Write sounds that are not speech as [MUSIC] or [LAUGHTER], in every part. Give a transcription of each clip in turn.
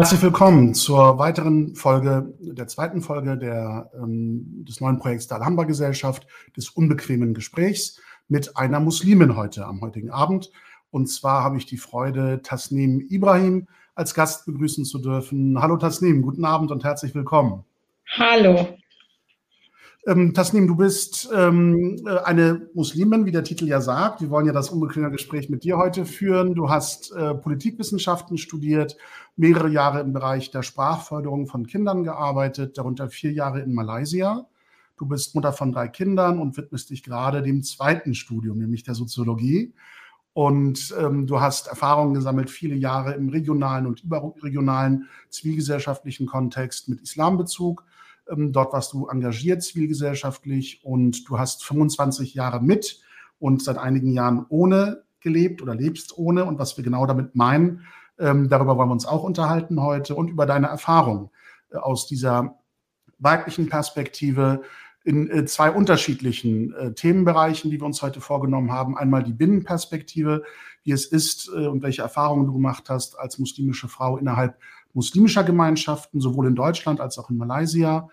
Herzlich willkommen zur weiteren Folge, der zweiten Folge der, ähm, des neuen Projekts der Alhambra Gesellschaft, des unbequemen Gesprächs mit einer Muslimin heute am heutigen Abend. Und zwar habe ich die Freude, Tasnim Ibrahim als Gast begrüßen zu dürfen. Hallo Tasnim, guten Abend und herzlich willkommen. Hallo. Ähm, Tasnim, du bist ähm, äh, eine Muslimin, wie der Titel ja sagt. Wir wollen ja das unbequeme Gespräch mit dir heute führen. Du hast äh, Politikwissenschaften studiert, mehrere Jahre im Bereich der Sprachförderung von Kindern gearbeitet, darunter vier Jahre in Malaysia. Du bist Mutter von drei Kindern und widmest dich gerade dem zweiten Studium, nämlich der Soziologie. Und ähm, du hast Erfahrungen gesammelt, viele Jahre im regionalen und überregionalen zivilgesellschaftlichen Kontext mit Islambezug ähm, dort warst du engagiert zivilgesellschaftlich und du hast 25 Jahre mit und seit einigen Jahren ohne gelebt oder lebst ohne. Und was wir genau damit meinen, ähm, darüber wollen wir uns auch unterhalten heute und über deine Erfahrung äh, aus dieser weiblichen Perspektive in äh, zwei unterschiedlichen äh, Themenbereichen, die wir uns heute vorgenommen haben. Einmal die Binnenperspektive, wie es ist und welche Erfahrungen du gemacht hast als muslimische Frau innerhalb muslimischer Gemeinschaften, sowohl in Deutschland als auch in Malaysia.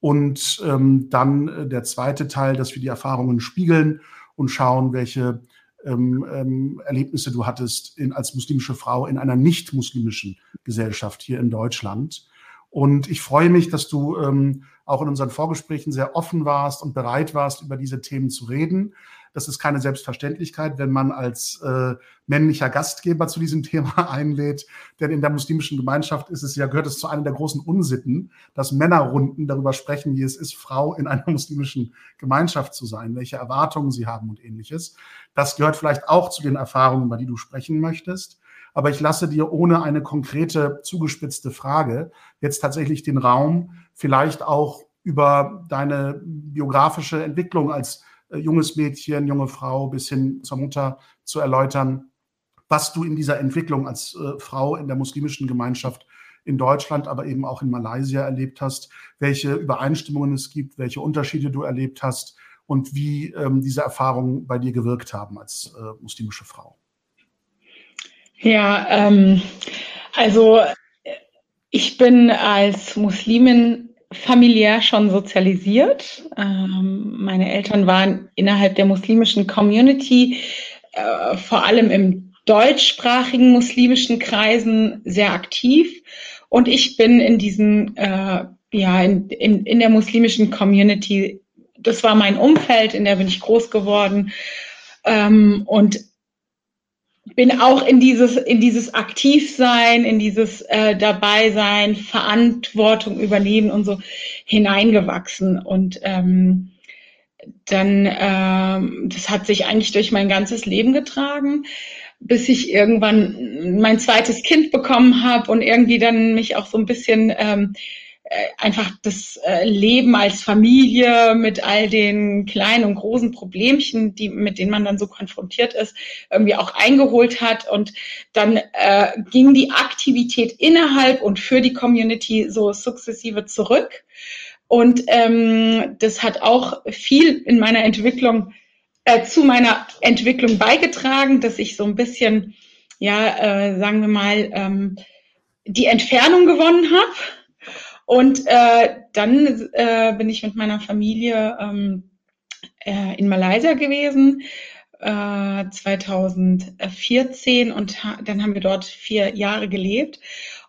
Und ähm, dann äh, der zweite Teil, dass wir die Erfahrungen spiegeln und schauen, welche ähm, ähm, Erlebnisse du hattest in, als muslimische Frau in einer nicht muslimischen Gesellschaft hier in Deutschland. Und ich freue mich, dass du ähm, auch in unseren Vorgesprächen sehr offen warst und bereit warst, über diese Themen zu reden. Das ist keine Selbstverständlichkeit, wenn man als äh, männlicher Gastgeber zu diesem [LAUGHS] Thema einlädt. Denn in der muslimischen Gemeinschaft ist es ja, gehört es zu einer der großen Unsitten, dass Männerrunden darüber sprechen, wie es ist, Frau in einer [LAUGHS] muslimischen Gemeinschaft zu sein, welche Erwartungen sie haben und ähnliches. Das gehört vielleicht auch zu den Erfahrungen, über die du sprechen möchtest. Aber ich lasse dir ohne eine konkrete, zugespitzte Frage jetzt tatsächlich den Raum, vielleicht auch über deine biografische Entwicklung als junges Mädchen, junge Frau bis hin zur Mutter zu erläutern, was du in dieser Entwicklung als äh, Frau in der muslimischen Gemeinschaft in Deutschland, aber eben auch in Malaysia erlebt hast, welche Übereinstimmungen es gibt, welche Unterschiede du erlebt hast und wie ähm, diese Erfahrungen bei dir gewirkt haben als äh, muslimische Frau. Ja, ähm, also ich bin als Muslimin familiär schon sozialisiert. Ähm, meine Eltern waren innerhalb der muslimischen Community, äh, vor allem im deutschsprachigen muslimischen Kreisen, sehr aktiv. Und ich bin in diesen, äh, ja, in, in, in der muslimischen Community, das war mein Umfeld, in der bin ich groß geworden. Ähm, und bin auch in dieses, in dieses Aktivsein, in dieses äh, Dabeisein, Verantwortung übernehmen und so hineingewachsen. Und ähm, dann, ähm, das hat sich eigentlich durch mein ganzes Leben getragen, bis ich irgendwann mein zweites Kind bekommen habe und irgendwie dann mich auch so ein bisschen ähm, äh, einfach das äh, Leben als Familie mit all den kleinen und großen Problemchen, die, mit denen man dann so konfrontiert ist, irgendwie auch eingeholt hat. Und dann äh, ging die Aktivität innerhalb und für die Community so sukzessive zurück. Und ähm, das hat auch viel in meiner Entwicklung, äh, zu meiner Entwicklung beigetragen, dass ich so ein bisschen, ja, äh, sagen wir mal, ähm, die Entfernung gewonnen habe und äh, dann äh, bin ich mit meiner Familie ähm, äh, in Malaysia gewesen, äh, 2014 und dann haben wir dort vier Jahre gelebt.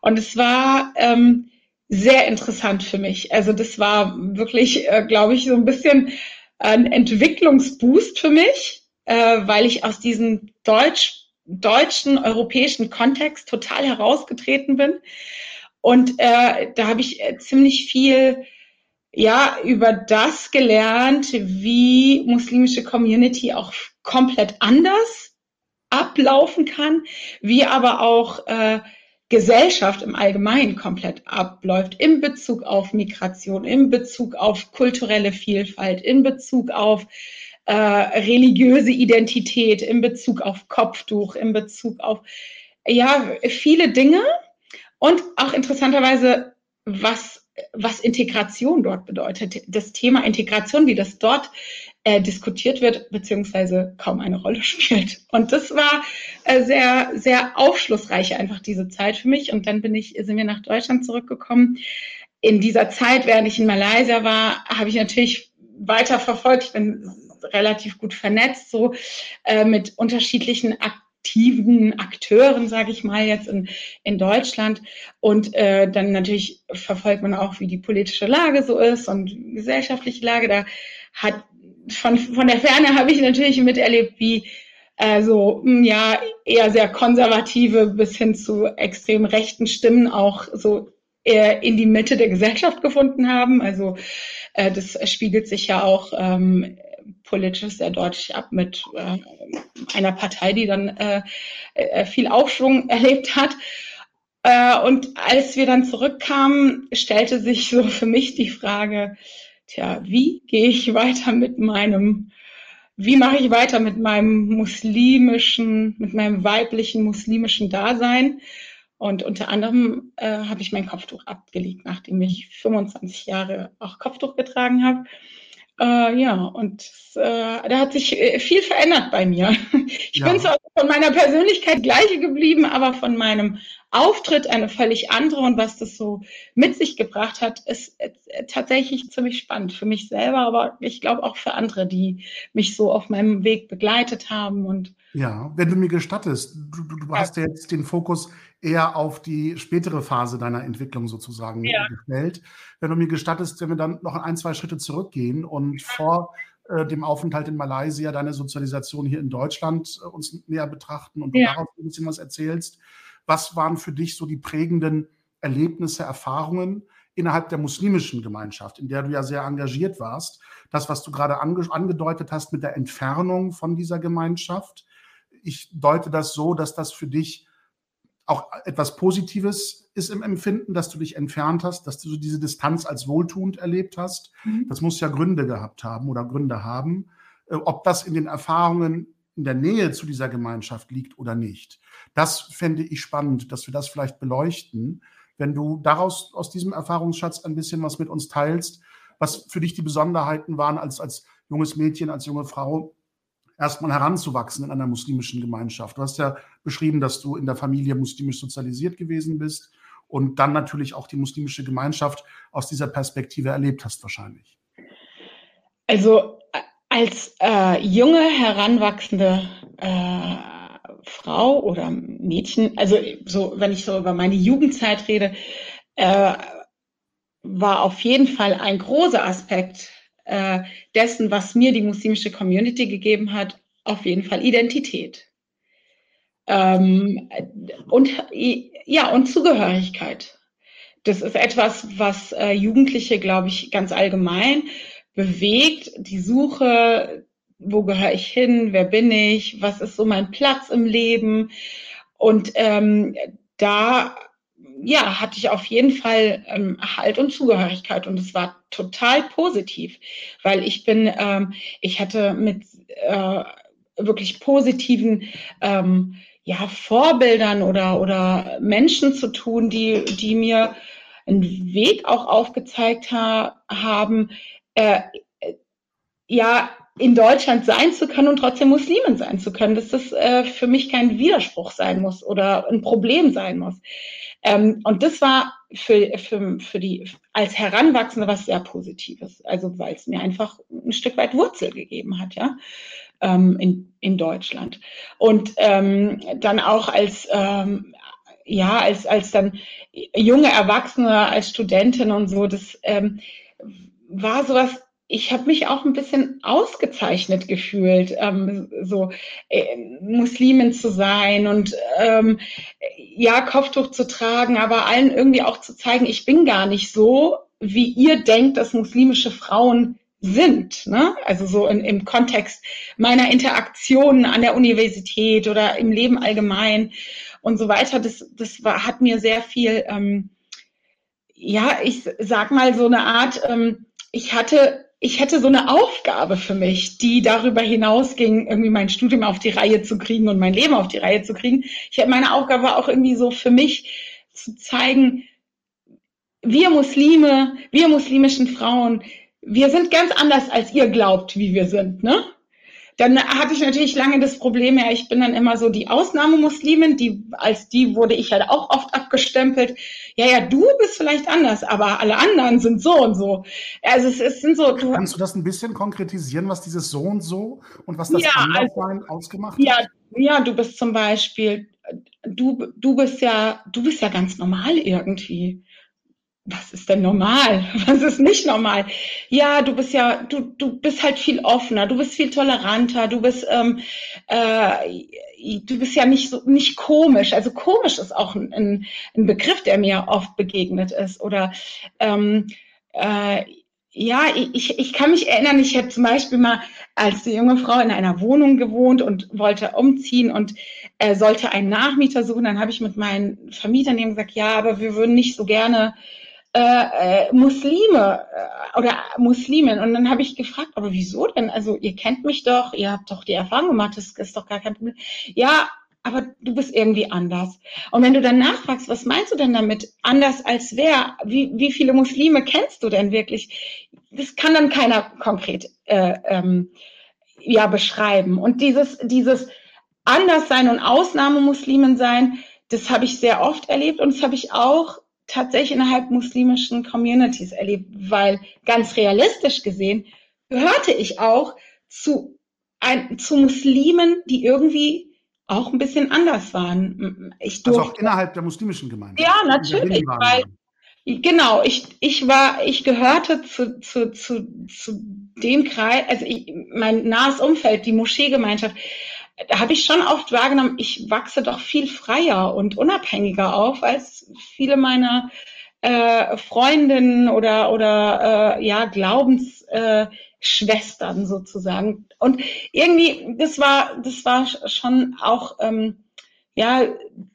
Und es war ähm, sehr interessant für mich. Also das war wirklich, äh, glaube ich, so ein bisschen ein Entwicklungsboost für mich, äh, weil ich aus diesem deutsch, deutschen, europäischen Kontext total herausgetreten bin und äh, da habe ich äh, ziemlich viel ja über das gelernt, wie muslimische Community auch komplett anders ablaufen kann, wie aber auch äh, Gesellschaft im Allgemeinen komplett abläuft in Bezug auf Migration, in Bezug auf kulturelle Vielfalt, in Bezug auf äh, religiöse Identität, in Bezug auf Kopftuch, in Bezug auf ja viele Dinge, und auch interessanterweise, was, was Integration dort bedeutet. Das Thema Integration, wie das dort äh, diskutiert wird, beziehungsweise kaum eine Rolle [LAUGHS] spielt. Und das war äh, sehr, sehr aufschlussreich einfach diese Zeit für mich. Und dann bin ich, sind wir nach Deutschland zurückgekommen. In dieser Zeit, während ich in Malaysia war, habe ich natürlich weiter verfolgt. Ich bin relativ gut vernetzt, so äh, mit unterschiedlichen aktiven Akteuren, sage ich mal, jetzt in, in Deutschland. Und äh, dann natürlich verfolgt man auch, wie die politische Lage so ist und gesellschaftliche Lage. Da hat von, von der Ferne habe ich natürlich miterlebt, wie äh, so hm, ja eher sehr konservative bis hin zu extrem rechten Stimmen auch so eher in die Mitte der Gesellschaft gefunden haben. Also äh, das spiegelt sich ja auch ähm, politisch sehr deutlich ab mit äh, einer Partei, die dann äh, äh, viel Aufschwung [LAUGHS] erlebt hat. Äh, und als wir dann zurückkamen, stellte sich so für mich die Frage, tja, wie gehe ich weiter mit meinem, wie mache ich weiter mit meinem muslimischen, mit meinem weiblichen muslimischen Dasein? Und unter anderem äh, habe ich mein Kopftuch abgelegt, nachdem ich 25 Jahre auch Kopftuch getragen habe. Äh, ja, und äh, da hat sich äh, viel verändert bei mir. Ich ja. bin zwar von meiner Persönlichkeit gleiche geblieben, aber von meinem Auftritt eine völlig andere und was das so mit sich gebracht hat, ist äh, tatsächlich ziemlich spannend für mich selber, aber ich glaube auch für andere, die mich so auf meinem Weg begleitet haben und ja, wenn du mir gestattest, du, du, du hast ja jetzt den Fokus eher auf die spätere Phase deiner Entwicklung sozusagen ja. gestellt. Wenn du mir gestattest, wenn wir dann noch ein, zwei Schritte zurückgehen und vor äh, dem Aufenthalt in Malaysia deine Sozialisation hier in Deutschland äh, uns näher betrachten und du ja. darauf ein bisschen was erzählst. Was waren für dich so die prägenden Erlebnisse, Erfahrungen innerhalb der muslimischen Gemeinschaft, in der du ja sehr engagiert warst? Das, was du gerade ange angedeutet hast mit der Entfernung von dieser Gemeinschaft. Ich deute das so, dass das für dich auch etwas Positives ist im Empfinden, dass du dich entfernt hast, dass du diese Distanz als wohltuend erlebt hast. Mhm. Das muss ja Gründe gehabt haben oder Gründe haben. Äh, ob das in den Erfahrungen in der Nähe zu dieser Gemeinschaft liegt oder nicht. Das fände ich spannend, dass wir das vielleicht beleuchten. Wenn du daraus aus diesem Erfahrungsschatz ein bisschen was mit uns teilst, was für dich die Besonderheiten waren als, als junges Mädchen, als junge Frau, erstmal heranzuwachsen in einer muslimischen Gemeinschaft. Du hast ja beschrieben, dass du in der Familie muslimisch sozialisiert gewesen bist und dann natürlich auch die muslimische Gemeinschaft aus dieser Perspektive erlebt hast wahrscheinlich. Also als äh, junge, heranwachsende äh, Frau oder Mädchen, also so, wenn ich so über meine Jugendzeit rede, äh, war auf jeden Fall ein großer Aspekt äh, dessen, was mir die muslimische Community gegeben hat, auf jeden Fall Identität. Ähm, und ja, und Zugehörigkeit. Das ist etwas, was äh, Jugendliche, glaube ich, ganz allgemein bewegt. Die Suche, wo gehöre ich hin, wer bin ich, was ist so mein Platz im Leben. Und ähm, da ja, hatte ich auf jeden Fall ähm, Halt und Zugehörigkeit und es war total positiv, weil ich bin, ähm, ich hatte mit äh, wirklich positiven ähm, ja, Vorbildern oder, oder Menschen zu tun, die, die mir einen Weg auch aufgezeigt ha haben, äh, ja, in Deutschland sein zu können und trotzdem Muslimin sein zu können, dass das äh, für mich kein Widerspruch sein muss oder ein Problem sein muss. Ähm, und das war für, für, für die als Heranwachsende was sehr Positives. Also weil es mir einfach ein Stück weit Wurzel gegeben hat, ja, ähm, in, in Deutschland. Und ähm, dann auch als ähm, ja, als, als dann junge Erwachsene, als Studentin und so, das ähm, war sowas ich habe mich auch ein bisschen ausgezeichnet gefühlt, ähm, so äh, Muslimin zu sein und ähm, ja, Kopftuch zu tragen, aber allen irgendwie auch zu zeigen, ich bin gar nicht so, wie ihr denkt, dass muslimische Frauen sind. Ne? Also so in, im Kontext meiner Interaktionen an der Universität oder im Leben allgemein und so weiter. Das, das war, hat mir sehr viel, ähm, ja, ich sag mal so eine Art, ähm, ich hatte ich hätte so eine Aufgabe für mich, die darüber hinausging, irgendwie mein Studium auf die Reihe zu kriegen und mein Leben auf die Reihe zu kriegen. Ich habe meine Aufgabe auch irgendwie so für mich zu zeigen, wir Muslime, wir muslimischen Frauen wir sind ganz anders, als ihr glaubt, wie wir sind, ne? Dann hatte ich natürlich lange das Problem, ja, ich bin dann immer so die Ausnahmemuslimin, die, als die wurde ich halt auch oft abgestempelt. Ja, ja, du bist vielleicht anders, aber alle anderen sind so und so. Also es, es sind so. Du, Kannst du das ein bisschen konkretisieren, was dieses so und so und was das ja, Anderssein also, ausgemacht ja, hat? Ja, du bist zum Beispiel, du, du bist ja, du bist ja ganz normal irgendwie was ist denn normal? [LAUGHS] Was ist nicht normal? Ja, du bist ja, du, du bist halt viel offener, du bist viel toleranter, du bist, ähm, äh, du bist ja nicht so nicht komisch. Also komisch ist auch ein, ein Begriff, der mir oft begegnet ist. Oder ähm, äh, ja, ich, ich kann mich erinnern, ich hätte zum Beispiel mal als junge Frau in einer Wohnung gewohnt und wollte umziehen und äh, sollte einen Nachmieter suchen. Dann habe ich mit meinen Vermietern eben gesagt, ja, aber wir würden nicht so gerne äh, äh, Muslime äh, oder Muslimen. Und dann habe ich gefragt, aber wieso denn? Also ihr kennt mich doch, ihr habt doch die Erfahrung gemacht, das ist doch gar kein Problem. Ja, aber du bist irgendwie anders. Und wenn du dann nachfragst, was meinst du denn damit? Anders als wer? Wie, wie viele Muslime kennst du denn wirklich? Das kann dann keiner konkret äh, ähm, ja beschreiben. Und dieses, dieses Anderssein und Ausnahmemuslimen sein, das habe ich sehr oft erlebt und das habe ich auch tatsächlich innerhalb muslimischen Communities erlebt, weil ganz realistisch gesehen gehörte ich auch zu, ein, zu Muslimen, die irgendwie auch ein bisschen anders waren. Ich durfte, also auch innerhalb der muslimischen Gemeinde. Ja, natürlich, weil Genau, ich, ich war, ich gehörte zu, zu, zu, zu dem Kreis, also ich, mein nahes Umfeld, die Moscheegemeinschaft, da habe ich schon oft wahrgenommen, ich wachse doch viel freier und unabhängiger auf als viele meiner äh, Freundinnen oder oder äh, ja Glaubensschwestern äh, sozusagen. Und irgendwie, das war das war schon auch ähm, ja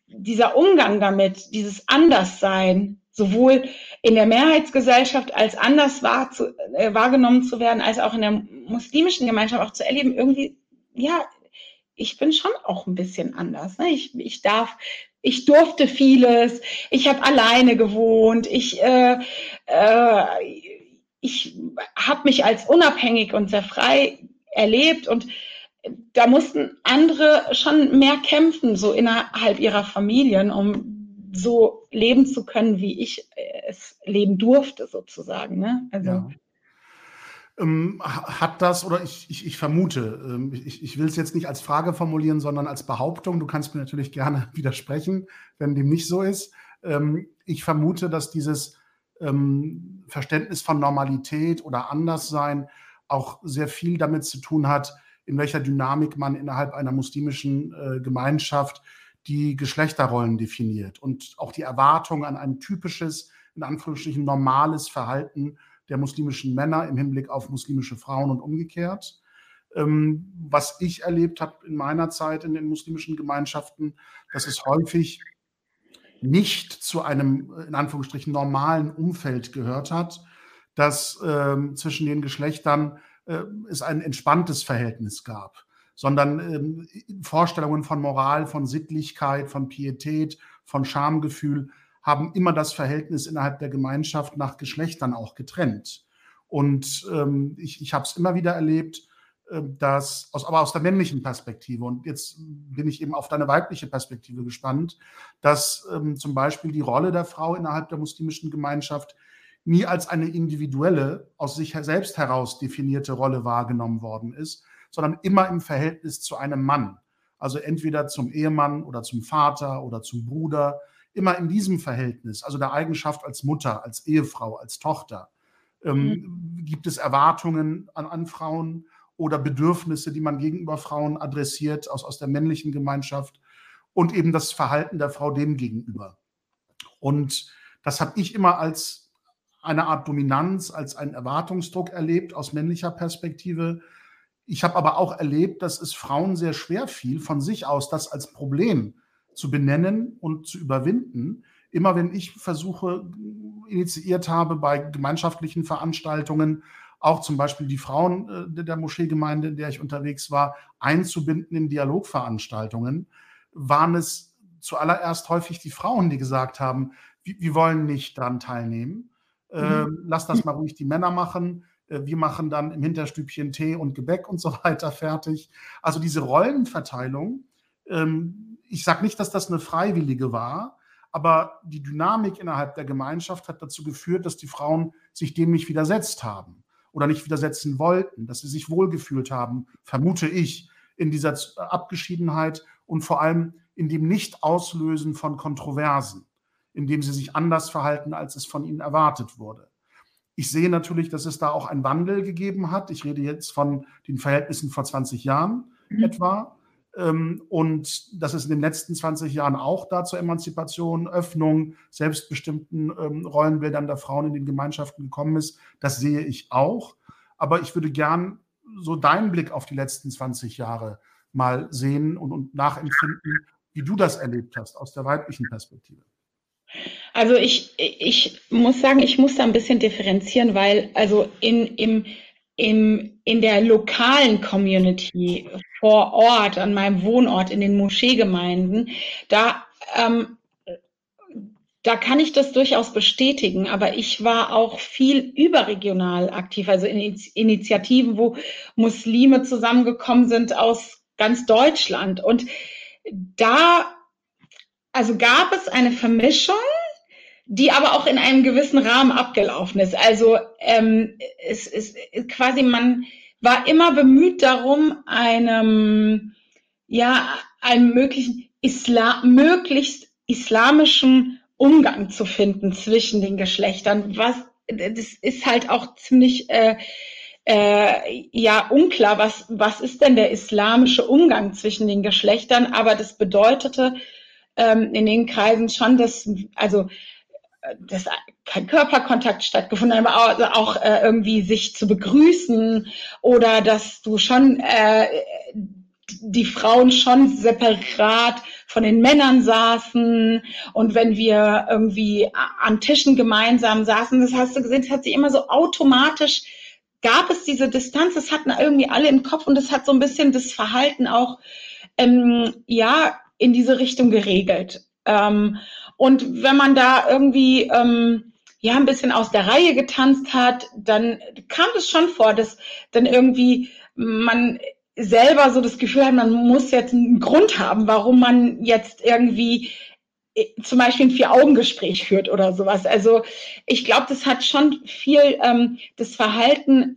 dieser Umgang damit, dieses Anderssein, sowohl in der Mehrheitsgesellschaft als anders wahr zu, äh, wahrgenommen zu werden, als auch in der muslimischen Gemeinschaft auch zu erleben, irgendwie ja ich bin schon auch ein bisschen anders. Ne? Ich, ich darf, ich durfte vieles. Ich habe alleine gewohnt. Ich, äh, äh, ich habe mich als unabhängig und sehr frei erlebt und da mussten andere schon mehr kämpfen, so innerhalb ihrer Familien, um so leben zu können, wie ich es leben durfte, sozusagen. Ne? Also. Ja ähm, hat das, oder ich, ich, ich vermute, ähm, ich, ich will es jetzt nicht als Frage formulieren, sondern als Behauptung. Du kannst mir natürlich gerne [LAUGHS] widersprechen, wenn dem nicht so ist. Ähm, ich vermute, dass dieses ähm, Verständnis von Normalität oder Anderssein auch sehr viel damit zu tun hat, in welcher Dynamik man innerhalb einer muslimischen äh, Gemeinschaft die Geschlechterrollen definiert und auch die Erwartung an ein typisches, in Anführungsstrichen normales Verhalten der muslimischen Männer im Hinblick auf muslimische Frauen und umgekehrt. Ähm, was ich erlebt habe in meiner Zeit in den muslimischen Gemeinschaften, dass es häufig nicht zu einem in Anführungsstrichen normalen Umfeld gehört hat, dass ähm, zwischen den Geschlechtern äh, es ein entspanntes Verhältnis gab, sondern ähm, Vorstellungen von Moral, von Sittlichkeit, von Pietät, von Schamgefühl haben immer das Verhältnis innerhalb der Gemeinschaft nach Geschlechtern auch getrennt. Und ähm, ich, ich habe es immer wieder erlebt, äh, dass, aus, aber aus der männlichen Perspektive, und jetzt bin ich eben auf deine weibliche Perspektive gespannt, dass ähm, zum Beispiel die Rolle der Frau innerhalb der muslimischen Gemeinschaft nie als eine individuelle, aus sich selbst heraus definierte Rolle wahrgenommen worden ist, sondern immer im Verhältnis zu einem Mann. Also entweder zum Ehemann oder zum Vater oder zum Bruder immer in diesem Verhältnis, also der Eigenschaft als Mutter, als Ehefrau, als Tochter, ähm, mhm. gibt es Erwartungen an, an, Frauen oder Bedürfnisse, die man gegenüber Frauen adressiert aus, aus der männlichen Gemeinschaft und eben das Verhalten der Frau dem gegenüber. Und das habe ich immer als eine Art Dominanz, als einen Erwartungsdruck erlebt aus männlicher Perspektive. Ich habe aber auch erlebt, dass es Frauen sehr schwer fiel, von sich aus das als Problem zu benennen und zu überwinden. Immer wenn ich Versuche initiiert habe bei gemeinschaftlichen Veranstaltungen, auch zum Beispiel die Frauen äh, der Moscheegemeinde, in der ich unterwegs war, einzubinden in Dialogveranstaltungen, waren es zuallererst häufig die Frauen, die gesagt haben, wir wollen nicht daran teilnehmen. Mhm. Ähm, lass das mal ruhig die Männer machen. äh, wir machen dann im Hinterstübchen Tee und Gebäck und so weiter fertig. Also diese Rollenverteilung, ähm, ich sage nicht, dass das eine freiwillige war, aber die Dynamik innerhalb der Gemeinschaft hat dazu geführt, dass die Frauen sich dem nicht widersetzt haben oder nicht widersetzen wollten, dass sie sich wohlgefühlt haben, vermute ich, in dieser Abgeschiedenheit und vor allem in dem Nicht-Auslösen von Kontroversen, in dem sie sich anders verhalten, als es von ihnen erwartet wurde. Ich sehe natürlich, dass es da auch einen Wandel gegeben hat. Ich rede jetzt von den Verhältnissen vor 20 Jahren mhm. etwa. Ähm, und dass es in den letzten 20 Jahren auch da zur Emanzipation, Öffnung, selbstbestimmten ähm, Rollenbildern der Frauen in den Gemeinschaften gekommen ist, das sehe ich auch. Aber ich würde gern so deinen Blick auf die letzten 20 Jahre mal sehen und, und nachempfinden, wie du das erlebt hast aus der weiblichen Perspektive. Also ich, ich muss sagen, ich muss da ein bisschen differenzieren, weil also in, im, im, in der lokalen Community vor Ort, an meinem Wohnort, in den Moscheegemeinden, da, ähm, da kann ich das durchaus bestätigen, aber ich war auch viel überregional aktiv, also in Initiativen, wo Muslime zusammengekommen sind aus ganz Deutschland. Und da also gab es eine Vermischung, die aber auch in einem gewissen Rahmen abgelaufen ist. Also ähm, es ist quasi, man war immer bemüht darum, einem, ja, einem möglichen Islam, möglichst islamischen Umgang zu finden zwischen den Geschlechtern. Was, das ist halt auch ziemlich äh, äh, ja unklar, was, was ist denn der islamische Umgang zwischen den Geschlechtern, aber das bedeutete, ähm, in den Kreisen schon, dass, also, dass kein Körperkontakt stattgefunden hat, aber auch, auch äh, irgendwie sich zu begrüßen oder dass du schon äh, die Frauen schon separat von den Männern saßen und wenn wir irgendwie an Tischen gemeinsam saßen, das hast du gesehen, es hat sich immer so automatisch gab es diese Distanz, das hatten irgendwie alle im Kopf und das hat so ein bisschen das Verhalten auch ähm, ja in diese Richtung geregelt. Ähm, und wenn man da irgendwie ähm, ja ein bisschen aus der Reihe getanzt hat, dann kam es schon vor, dass dann irgendwie man selber so das Gefühl hat, man muss jetzt einen Grund haben, warum man jetzt irgendwie äh, zum Beispiel ein Vier-Augen-Gespräch führt oder sowas. Also ich glaube, das hat schon viel ähm, das Verhalten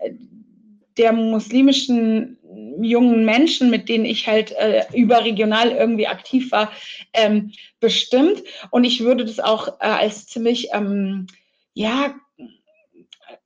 der muslimischen jungen Menschen, mit denen ich halt äh, überregional irgendwie aktiv war, ähm, bestimmt. Und ich würde das auch äh, als ziemlich, ähm, ja,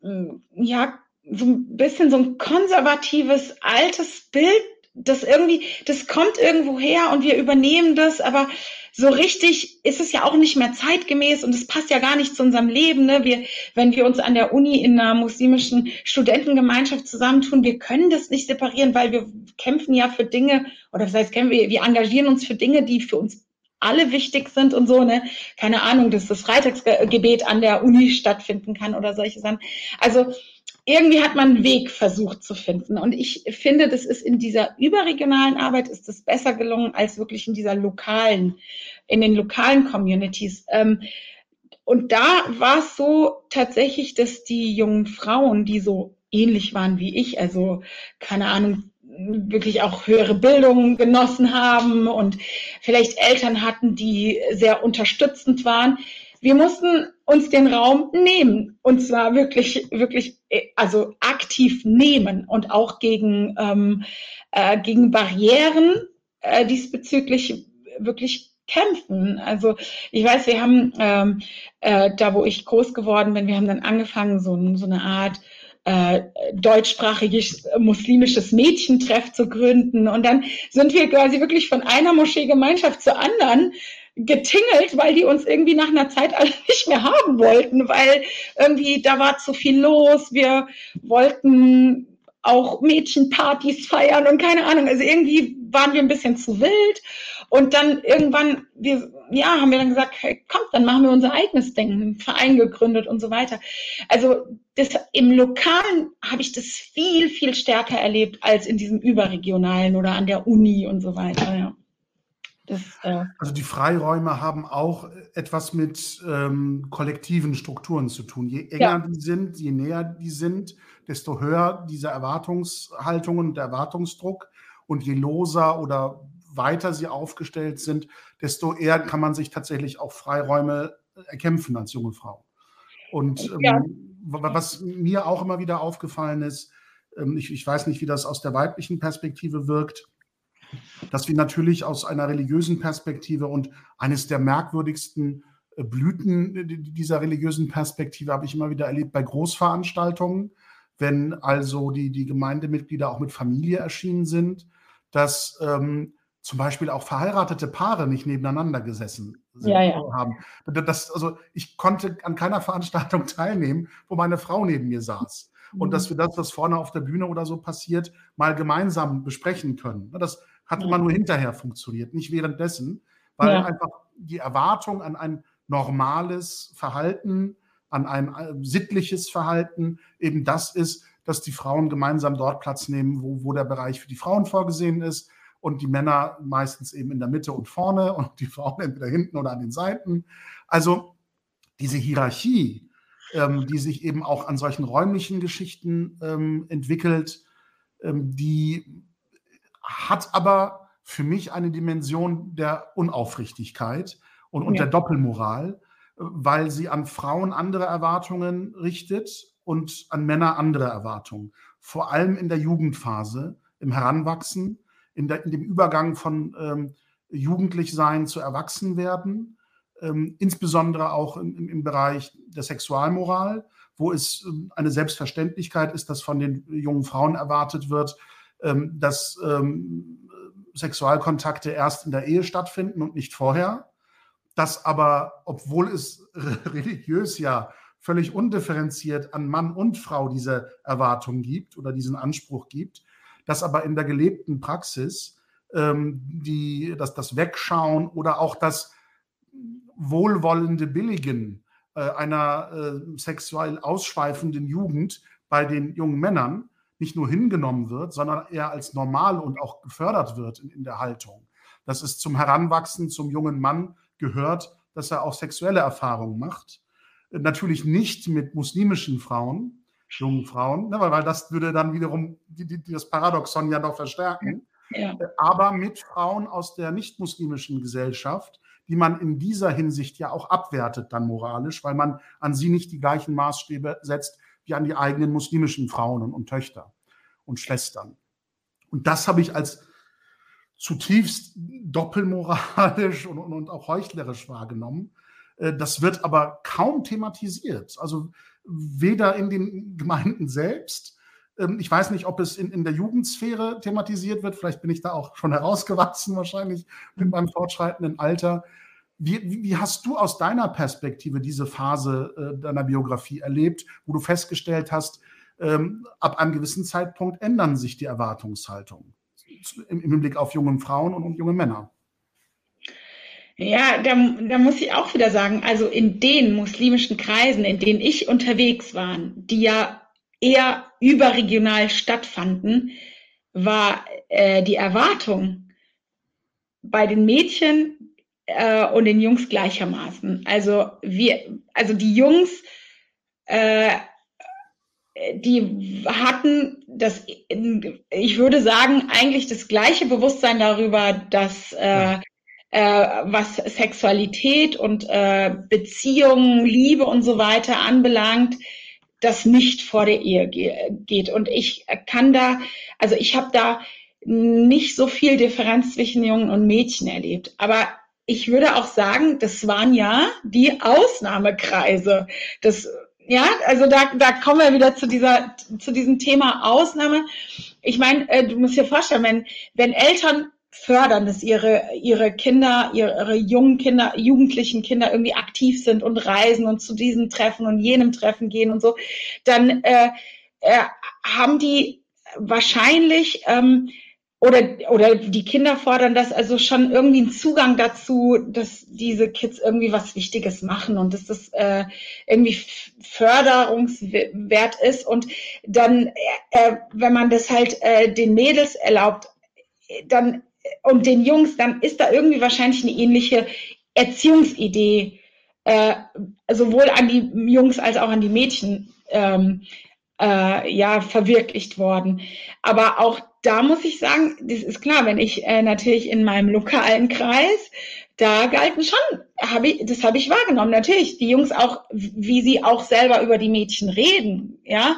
äh, ja, so ein bisschen so ein konservatives, altes Bild, das irgendwie, das kommt irgendwo her und wir übernehmen das, aber so richtig ist es ja auch nicht mehr zeitgemäß und es passt ja gar nicht zu unserem Leben. Ne? Wir, wenn wir uns an der Uni in einer muslimischen Studentengemeinschaft zusammentun, wir können das nicht separieren, weil wir kämpfen ja für Dinge, oder das heißt, wir, wir engagieren uns für Dinge, die für uns alle wichtig sind und so, ne? Keine Ahnung, dass das Freitagsgebet an der Uni stattfinden kann oder solche Sachen. Also irgendwie hat man einen Weg versucht zu finden. Und ich finde, das ist in dieser überregionalen Arbeit ist es besser gelungen als wirklich in dieser lokalen, in den lokalen Communities. Ähm, und da war es so tatsächlich, dass die jungen Frauen, die so ähnlich waren wie ich, also keine Ahnung, wirklich auch höhere Bildung genossen haben und vielleicht Eltern hatten, die sehr unterstützend waren, wir mussten uns den Raum nehmen und zwar wirklich, wirklich, äh, also aktiv nehmen und auch gegen, ähm, äh, gegen Barrieren äh, diesbezüglich wirklich kämpfen. Also ich weiß, wir haben ähm, äh, da, wo ich groß geworden bin, wir haben dann angefangen, so, so eine Art äh, deutschsprachiges muslimisches Mädchentreff zu gründen. Und dann sind wir quasi wirklich von einer Moscheegemeinschaft zur anderen getingelt, weil die uns irgendwie nach einer Zeit alle [LAUGHS] nicht mehr haben wollten, weil irgendwie da war zu viel los. Wir wollten auch Mädchenpartys feiern und keine Ahnung. Also irgendwie waren wir ein bisschen zu wild. Und dann irgendwann, wir, ja, haben wir dann gesagt, hey, kommt, dann machen wir unser eigenes Ding, einen Verein gegründet und so weiter. Also das, im Lokalen habe ich das viel, viel stärker erlebt als in diesem überregionalen oder an der Uni und so weiter. Ja. Das, äh also die Freiräume haben auch etwas mit ähm, kollektiven Strukturen zu tun. Je enger ja. die sind, je näher die sind, desto höher diese Erwartungshaltungen und der Erwartungsdruck. Und je loser oder weiter sie aufgestellt sind, desto eher kann man sich tatsächlich auch Freiräume erkämpfen als junge Frau. Und ja. ähm, was mir auch immer wieder aufgefallen ist, ähm, ich, ich weiß nicht, wie das aus der weiblichen Perspektive wirkt, dass wir natürlich aus einer religiösen Perspektive und eines der merkwürdigsten äh, Blüten dieser religiösen Perspektive habe ich immer wieder erlebt bei Großveranstaltungen, wenn also die, die Gemeindemitglieder auch mit Familie erschienen sind, dass ähm, zum Beispiel auch verheiratete Paare nicht nebeneinander gesessen ja, ja. haben. Das, also ich konnte an keiner Veranstaltung [LAUGHS] teilnehmen, wo meine Frau neben mir saß. Mhm. Und dass wir das, was vorne auf der Bühne oder so passiert, mal gemeinsam besprechen können. Das hat ja. immer nur hinterher funktioniert, nicht währenddessen, weil ja. einfach die Erwartung an ein normales Verhalten, an ein äh, sittliches Verhalten eben das ist, dass die Frauen gemeinsam dort Platz nehmen, wo, wo der Bereich für die Frauen vorgesehen ist und die Männer meistens eben in der Mitte und vorne [LAUGHS] und die Frauen entweder hinten oder an den Seiten. Also diese Hierarchie, ähm, die sich eben auch an solchen räumlichen Geschichten ähm, entwickelt, ähm, die hat aber für mich eine Dimension der Unaufrichtigkeit und, und ja. der Doppelmoral, weil sie an Frauen andere Erwartungen richtet und an Männer andere Erwartungen. Vor allem in der Jugendphase, im Heranwachsen in, der, in dem Übergang von ähm, Jugendlichsein zu Erwachsenwerden, ähm, insbesondere auch im, im, Bereich der Sexualmoral, wo es ähm, eine Selbstverständlichkeit ist, dass von den jungen Frauen erwartet wird, ähm, dass ähm, Sexualkontakte erst in der Ehe stattfinden und nicht vorher. Dass aber, obwohl es [LAUGHS] religiös ja völlig undifferenziert an Mann und Frau diese Erwartung gibt oder diesen Anspruch gibt, dass aber in der gelebten Praxis ähm, die, dass das Wegschauen oder auch das wohlwollende Billigen äh, einer äh, sexuell ausschweifenden Jugend bei den jungen Männern nicht nur hingenommen wird, sondern eher als normal und auch gefördert wird in, in der Haltung. Dass es zum Heranwachsen, zum jungen Mann gehört, dass er auch sexuelle Erfahrungen macht. Natürlich nicht mit muslimischen Frauen, jungen Frauen, ne, weil, weil das würde dann wiederum die, die, das Paradoxon ja noch verstärken. Ja. Aber mit Frauen aus der nicht-muslimischen Gesellschaft, die man in dieser Hinsicht ja auch abwertet dann moralisch, weil man an sie nicht die gleichen Maßstäbe setzt wie an die eigenen muslimischen Frauen und, und Töchter und Schwestern. Und das habe ich als zutiefst doppelmoralisch und, und, auch heuchlerisch wahrgenommen. Äh, das wird aber kaum thematisiert. Also weder in den Gemeinden selbst. Ähm, ich weiß nicht, ob es in, in der Jugendsphäre thematisiert wird. Vielleicht bin ich da auch schon herausgewachsen, wahrscheinlich mit meinem fortschreitenden Alter. Wie, wie hast du aus deiner Perspektive diese Phase äh, deiner Biografie erlebt, wo du festgestellt hast, ähm, ab einem gewissen Zeitpunkt ändern sich die Erwartungshaltungen im, im Hinblick auf junge Frauen und, und junge Männer? Ja, da, da muss ich auch wieder sagen, also in den muslimischen Kreisen, in denen ich unterwegs war, die ja eher überregional stattfanden, war äh, die Erwartung bei den Mädchen äh, und den Jungs gleichermaßen. Also wir, also die Jungs, äh, die hatten das, ich würde sagen, eigentlich das gleiche Bewusstsein darüber, dass äh, äh, was Sexualität und äh, Beziehungen, Liebe und so weiter anbelangt, das nicht vor der Ehe ge geht. Und ich kann da, also ich habe da nicht so viel Differenz zwischen Jungen und Mädchen erlebt. Aber ich würde auch sagen, das waren ja die Ausnahmekreise. Das, ja, also da, da kommen wir wieder zu dieser, zu diesem Thema Ausnahme. Ich meine, äh, du musst dir vorstellen, wenn, wenn Eltern fördern, dass ihre, ihre Kinder, ihre jungen Kinder, jugendlichen Kinder irgendwie aktiv sind und reisen und zu diesem Treffen und jenem Treffen gehen und so, dann äh, äh, haben die wahrscheinlich ähm, oder, oder die Kinder fordern das also schon irgendwie einen Zugang dazu, dass diese Kids irgendwie was Wichtiges machen und dass das äh, irgendwie förderungswert ist. Und dann, äh, wenn man das halt äh, den Mädels erlaubt, dann und den Jungs, dann ist da irgendwie wahrscheinlich eine ähnliche Erziehungsidee, äh, sowohl an die Jungs als auch an die Mädchen ähm, äh, ja verwirklicht worden. Aber auch da muss ich sagen, das ist klar, wenn ich äh, natürlich in meinem lokalen Kreis, da galten schon, habe ich, das habe ich wahrgenommen, natürlich, die Jungs auch, wie sie auch selber über die Mädchen reden, ja,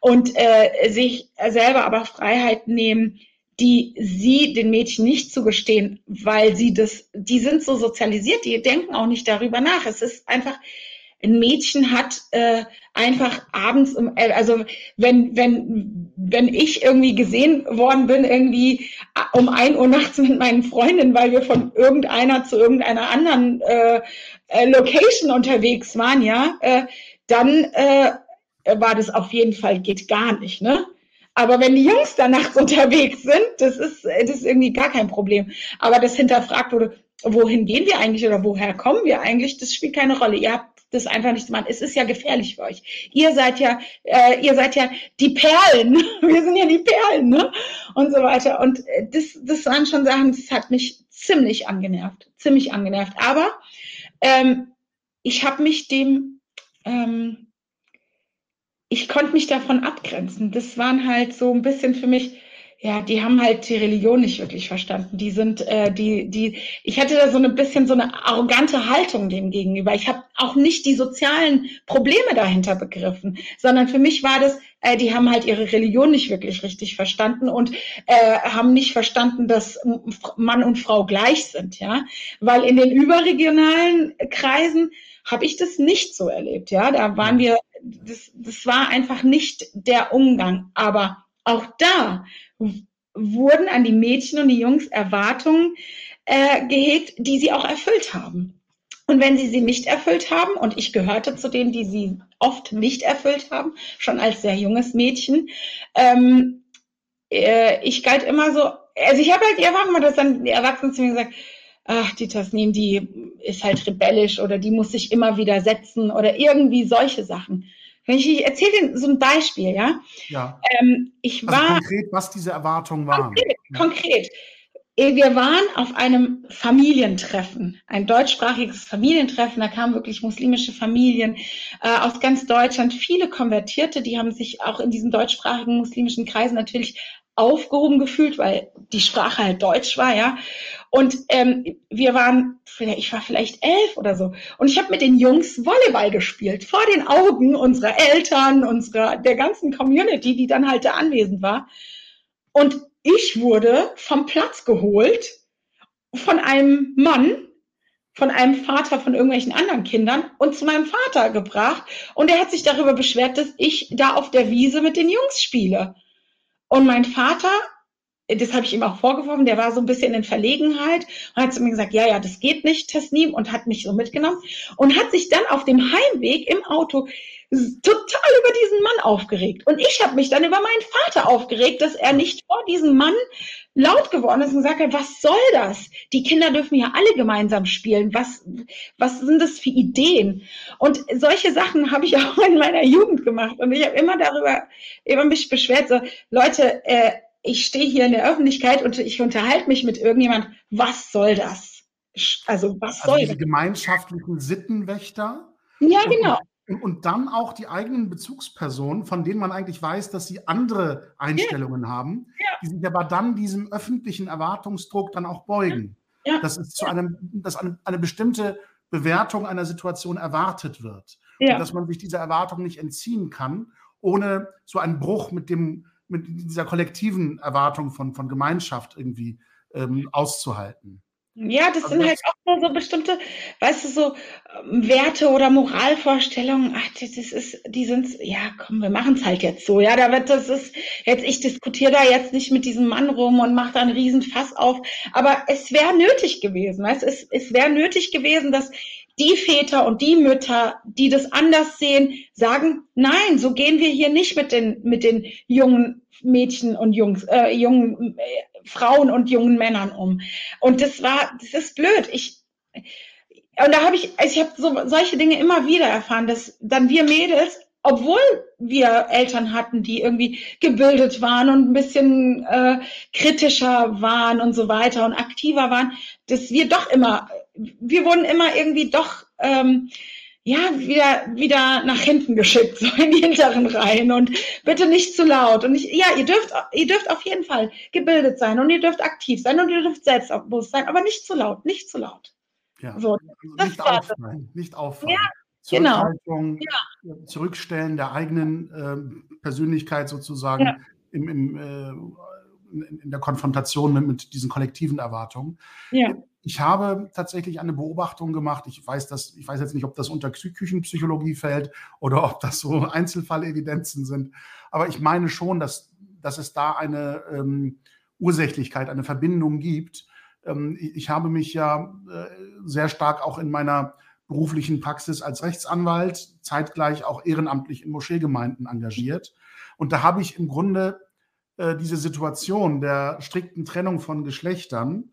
und äh, sich selber aber Freiheit nehmen, die sie den Mädchen nicht zugestehen, weil sie das, die sind so sozialisiert, die denken auch nicht darüber nach. Es ist einfach, ein Mädchen hat äh, einfach abends, um, also wenn, wenn, wenn ich irgendwie gesehen worden bin, irgendwie äh, um ein Uhr nachts mit meinen Freundinnen, weil wir von irgendeiner zu irgendeiner anderen äh, äh, Location unterwegs waren, ja, äh, dann äh, war das auf jeden Fall, geht gar nicht, ne? Aber wenn die Jungs da nachts unterwegs sind, das ist, das ist irgendwie gar kein Problem. Aber das hinterfragt wurde, wohin gehen wir eigentlich oder woher kommen wir eigentlich, das spielt keine Rolle. Ihr habt das einfach nicht zu machen. Es ist ja gefährlich für euch. Ihr seid ja, äh, ihr seid ja die Perlen. [LAUGHS] Wir sind ja die Perlen, ne? Und so weiter. Und äh, das, das waren schon Sachen, das hat mich ziemlich angenervt, ziemlich angenervt. Aber ähm, ich habe mich dem, ähm, ich konnte mich davon abgrenzen. Das waren halt so ein bisschen für mich ja, die haben halt die Religion nicht wirklich verstanden. Die sind, äh, die, die, ich hatte da so ein bisschen so eine arrogante Haltung dem gegenüber. Ich habe auch nicht die sozialen Probleme dahinter begriffen, sondern für mich war das, äh, die haben halt ihre Religion nicht wirklich richtig verstanden und äh, haben nicht verstanden, dass Mann und Frau gleich sind, ja, weil in den überregionalen Kreisen habe ich das nicht so erlebt, ja. Da waren wir, das, das war einfach nicht der Umgang, aber auch da wurden an die Mädchen und die Jungs Erwartungen äh, gehegt, die sie auch erfüllt haben. Und wenn sie sie nicht erfüllt haben, und ich gehörte zu denen, die sie oft nicht erfüllt haben, schon als sehr junges Mädchen, ähm, äh, ich galt immer so, also ich habe halt Erfahrung gemacht, dass dann die Erwachsenen zu mir gesagt, ach, die Tasnim, die ist halt rebellisch oder die muss sich immer widersetzen oder irgendwie solche Sachen. Wenn ich, ich erzähle Ihnen so ein Beispiel, ja. Ja. Ähm, ich also war konkret, was diese Erwartungen waren. Konkret, ja. konkret. Äh, wir waren auf einem Familientreffen, ein deutschsprachiges Familientreffen. Da kamen wirklich muslimische Familien äh, aus ganz Deutschland, viele Konvertierte, die haben sich auch in diesen deutschsprachigen muslimischen Kreisen natürlich aufgehoben gefühlt, weil die Sprache halt Deutsch war, ja. Und ähm, wir waren, ich war vielleicht elf oder so. Und ich habe mit den Jungs Volleyball gespielt, vor den Augen unserer Eltern, unserer, der ganzen Community, die dann halt da anwesend war. Und ich wurde vom Platz geholt von einem Mann, von einem Vater von irgendwelchen anderen Kindern und zu meinem Vater gebracht. Und er hat sich darüber beschwert, dass ich da auf der Wiese mit den Jungs spiele. Und mein Vater, das habe ich ihm auch vorgeworfen, der war so ein bisschen in Verlegenheit und hat zu mir gesagt, ja, ja, das geht nicht, Tasnim, und hat mich so mitgenommen und hat sich dann auf dem Heimweg im Auto total über diesen Mann aufgeregt. Und ich habe mich dann über meinen Vater aufgeregt, dass er nicht vor diesem Mann laut geworden ist und gesagt hat, was soll das? Die Kinder dürfen ja alle gemeinsam spielen. Was, was sind das für Ideen? Und solche Sachen habe ich [LAUGHS] auch in meiner Jugend gemacht. Und ich habe immer darüber, immer mich beschwert, so, Leute, äh, ich stehe hier in der Öffentlichkeit und ich unterhalte mich mit irgendjemand, was soll das? Also, was also soll diese das? gemeinschaftlichen Sittenwächter? Ja, genau. Und dann auch die eigenen Bezugspersonen, von denen man eigentlich weiß, dass sie andere Einstellungen ja. haben, ja. die sich aber dann diesem öffentlichen Erwartungsdruck dann auch beugen. Ja. Dass es zu einem, dass eine, eine, bestimmte Bewertung einer Situation erwartet wird. Und dass man sich dieser Erwartung nicht entziehen kann, ohne so einen Bruch mit dem, mit dieser kollektiven Erwartung von, von Gemeinschaft irgendwie ähm, auszuhalten. Ja, das also sind halt auch nur so bestimmte, weißt du, so ähm, Werte oder Moralvorstellungen. Ach, das ist, die sind, ja, komm, wir machen es halt jetzt so. Ja, da wird das ist jetzt, ich diskutiere da jetzt nicht mit diesem Mann rum und mache da einen riesen Fass auf. Aber es wäre nötig gewesen, weißt du, es, es wäre nötig gewesen, dass die Väter und die Mütter, die das anders sehen, sagen, nein, so gehen wir hier nicht mit den, mit den jungen Mädchen und Jungs, äh, jungen äh, Frauen und jungen Männern um. Und das war, das ist blöd. Ich, und da habe ich, ich habe so solche Dinge immer wieder erfahren, dass dann wir Mädels obwohl wir Eltern hatten, die irgendwie gebildet waren und ein bisschen äh, kritischer waren und so weiter und aktiver waren, dass wir doch immer, wir wurden immer irgendwie doch ähm, ja, wieder, wieder nach hinten geschickt, [LAUGHS] so in die hinteren Reihen und bitte nicht zu laut. Und ich, ja, ihr dürft, ihr dürft auf jeden Fall gebildet sein und ihr dürft aktiv sein und ihr dürft selbstbewusst sein, aber nicht zu laut, nicht zu laut. Ja, so, also nicht auffallen, nicht auffallen. Ja, Genau. Ja. Zurückstellen der eigenen äh, Persönlichkeit sozusagen ja. im, im, äh, in, in, der Konfrontation mit, mit, diesen kollektiven Erwartungen. Ja. Ich habe tatsächlich eine Beobachtung gemacht. Ich weiß, dass, ich weiß jetzt nicht, ob das unter Küchenpsychologie fällt oder ob das so [LAUGHS] Einzelfallevidenzen sind. Aber ich meine schon, dass, dass es da eine ähm, Ursächlichkeit, eine Verbindung gibt. Ähm, ich, ich, habe mich ja äh, sehr stark auch in meiner beruflichen Praxis als Rechtsanwalt, zeitgleich auch ehrenamtlich in Moscheegemeinden engagiert. Und da habe ich im Grunde äh, diese Situation der strikten Trennung von Geschlechtern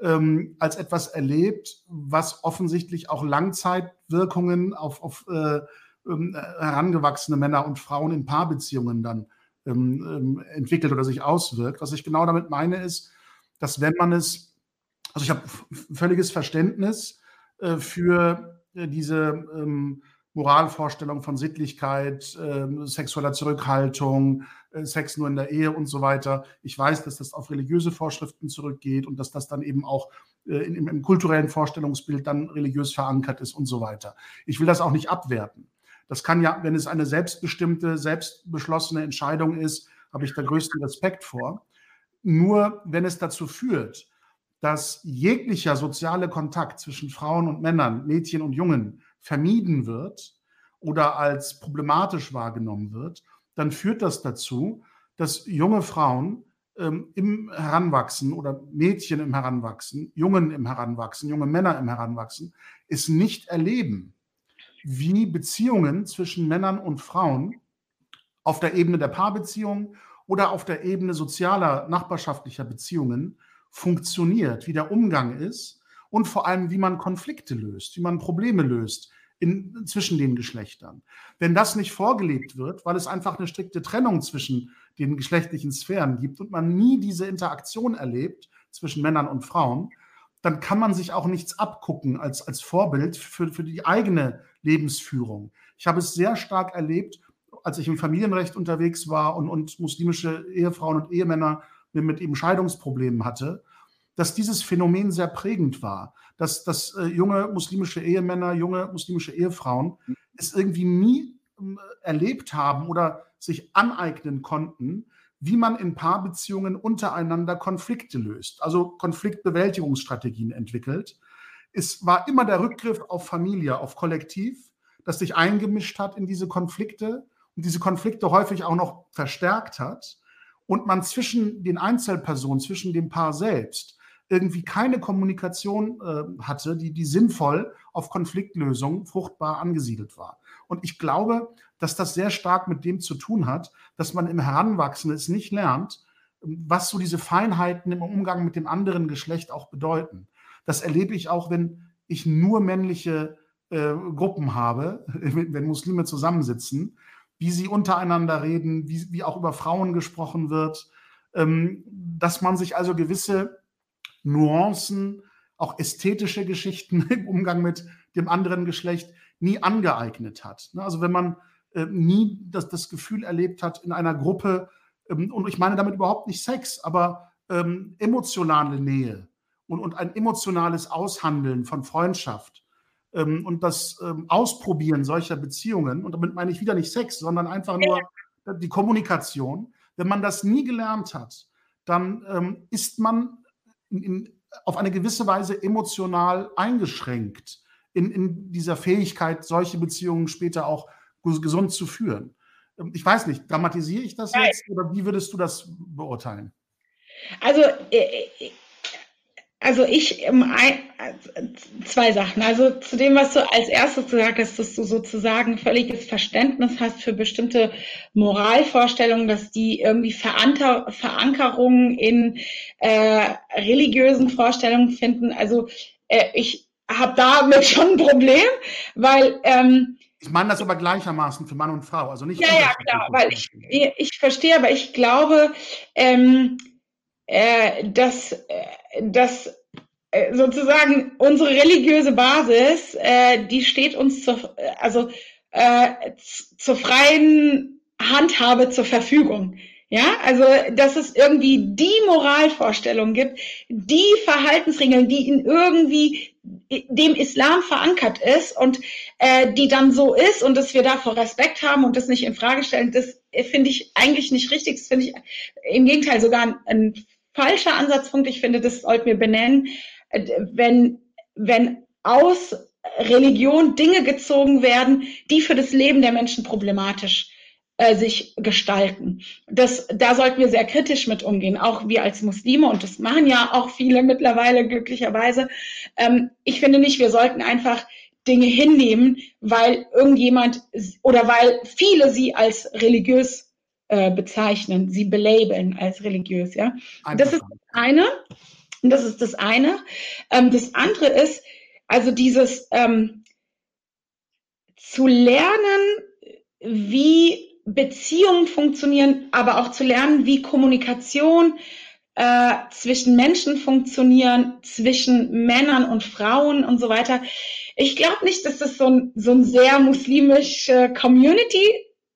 ähm, als etwas erlebt, was offensichtlich auch Langzeitwirkungen auf, auf äh, äh, herangewachsene Männer und Frauen in Paarbeziehungen dann ähm, ähm, entwickelt oder sich auswirkt. Was ich genau damit meine, ist, dass wenn man es, also ich habe völliges Verständnis, äh, für äh, diese ähm, Moralvorstellung von Sittlichkeit, äh, sexueller Zurückhaltung, äh, Sex nur in der Ehe und so weiter. Ich weiß, dass das auf religiöse Vorschriften zurückgeht und dass das dann eben auch äh, im, im, kulturellen Vorstellungsbild dann religiös verankert ist und so weiter. Ich will das auch nicht abwerten. Das kann ja, wenn es eine selbstbestimmte, selbstbeschlossene Entscheidung ist, habe ich da größten Respekt vor. Nur wenn es dazu führt, dass jeglicher soziale Kontakt zwischen Frauen und Männern, Mädchen und Jungen vermieden wird oder als problematisch wahrgenommen wird, dann führt das dazu, dass junge Frauen ähm, im Heranwachsen oder Mädchen im Heranwachsen, Jungen im Heranwachsen, junge Männer im Heranwachsen, es nicht erleben, wie Beziehungen zwischen Männern und Frauen auf der Ebene der Paarbeziehung oder auf der Ebene sozialer, nachbarschaftlicher Beziehungen funktioniert, wie der Umgang ist und vor allem, wie man Konflikte löst, wie man Probleme löst in, zwischen den Geschlechtern. Wenn das nicht vorgelebt wird, weil es einfach eine strikte Trennung zwischen den geschlechtlichen Sphären gibt und man nie diese Interaktion erlebt zwischen Männern und Frauen, dann kann man sich auch nichts abgucken als, als Vorbild für, für die eigene Lebensführung. Ich habe es sehr stark erlebt, als ich im Familienrecht unterwegs war und, und muslimische Ehefrauen und Ehemänner mit eben Scheidungsproblemen hatte, dass dieses Phänomen sehr prägend war, dass, dass äh, junge muslimische Ehemänner, junge muslimische Ehefrauen mhm. es irgendwie nie äh, erlebt haben oder sich aneignen konnten, wie man in Paarbeziehungen untereinander Konflikte löst, also Konfliktbewältigungsstrategien entwickelt. Es war immer der Rückgriff auf Familie, auf Kollektiv, das sich eingemischt hat in diese Konflikte und diese Konflikte häufig auch noch verstärkt hat und man zwischen den Einzelpersonen, zwischen dem Paar selbst irgendwie keine Kommunikation äh, hatte, die, die sinnvoll auf Konfliktlösung fruchtbar angesiedelt war. Und ich glaube, dass das sehr stark mit dem zu tun hat, dass man im Heranwachsen es nicht lernt, was so diese Feinheiten im Umgang mit dem anderen Geschlecht auch bedeuten. Das erlebe ich auch, wenn ich nur männliche äh, Gruppen habe, [LAUGHS] wenn Muslime zusammensitzen, wie sie untereinander reden, wie, wie auch über Frauen gesprochen wird, ähm, dass man sich also gewisse Nuancen, auch ästhetische Geschichten [LAUGHS] im Umgang mit dem anderen Geschlecht nie angeeignet hat. Ne? Also wenn man äh, nie das, das Gefühl erlebt hat in einer Gruppe, ähm, und ich meine damit überhaupt nicht Sex, aber ähm, emotionale Nähe und, und ein emotionales Aushandeln von Freundschaft ähm, und das ähm, Ausprobieren solcher Beziehungen, und damit meine ich wieder nicht Sex, sondern einfach nur ja. die Kommunikation, wenn man das nie gelernt hat, dann ähm, ist man in, in, auf eine gewisse Weise emotional eingeschränkt in, in dieser Fähigkeit, solche Beziehungen später auch gesund zu führen. Ähm, ich weiß nicht, dramatisiere ich das jetzt oder wie würdest du das beurteilen? Also äh, äh, also ich, ähm, zwei Sachen. Also zu dem, was du als erstes gesagt hast, dass du sozusagen völliges Verständnis hast für bestimmte Moralvorstellungen, dass die irgendwie Veranker Verankerungen in äh, religiösen Vorstellungen finden. Also äh, ich habe damit schon ein Problem, weil ähm, Ich meine das aber gleichermaßen für Mann und Frau, also nicht. Ja, ja, klar, weil ich, ich verstehe, aber ich glaube, ähm, äh, dass, äh, dass äh, sozusagen unsere religiöse Basis, äh, die steht uns zur, also äh, zur freien Handhabe zur Verfügung. Ja, also dass es irgendwie die Moralvorstellung gibt, die Verhaltensregeln, die in irgendwie dem Islam verankert ist und äh, die dann so ist und dass wir davor Respekt haben und das nicht in Frage stellen, das finde ich eigentlich nicht richtig. Das finde ich im Gegenteil sogar ein, ein falscher Ansatzpunkt. Ich finde, das sollten wir benennen, wenn wenn aus Religion Dinge gezogen werden, die für das Leben der Menschen problematisch äh, sich gestalten. Das, da sollten wir sehr kritisch mit umgehen, auch wir als Muslime, und das machen ja auch viele mittlerweile glücklicherweise. Ähm, ich finde nicht, wir sollten einfach Dinge hinnehmen, weil irgendjemand oder weil viele sie als religiös äh, bezeichnen, sie belabeln als religiös. Ja, das ist das eine. Das ist das eine. Ähm, das andere ist also dieses ähm, zu lernen, wie Beziehungen funktionieren, aber auch zu lernen, wie Kommunikation äh, zwischen Menschen funktionieren, zwischen Männern und Frauen und so weiter. Ich glaube nicht, dass das so ein, so ein sehr muslimisch äh,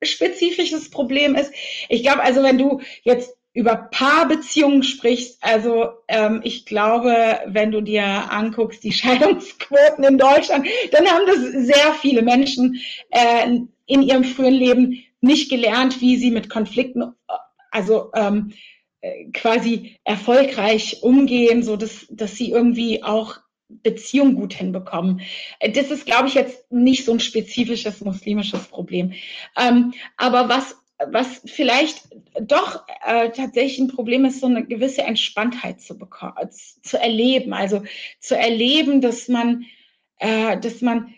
Community-spezifisches Problem ist. Ich glaube also, wenn du jetzt über Paarbeziehungen sprichst, also ähm, ich glaube, wenn du dir anguckst, die [LAUGHS] Scheidungsquoten in Deutschland, dann haben das sehr viele Menschen äh, in ihrem frühen Leben nicht gelernt, wie sie mit Konflikten, also ähm, äh, quasi erfolgreich umgehen, so dass, dass sie irgendwie auch Beziehung gut hinbekommen. Das ist, glaube ich, jetzt nicht so ein spezifisches muslimisches Problem. Ähm, aber was, was vielleicht doch äh, tatsächlich ein Problem ist, so eine gewisse Entspanntheit zu bekommen, zu erleben. Also zu erleben, dass man, äh, dass man,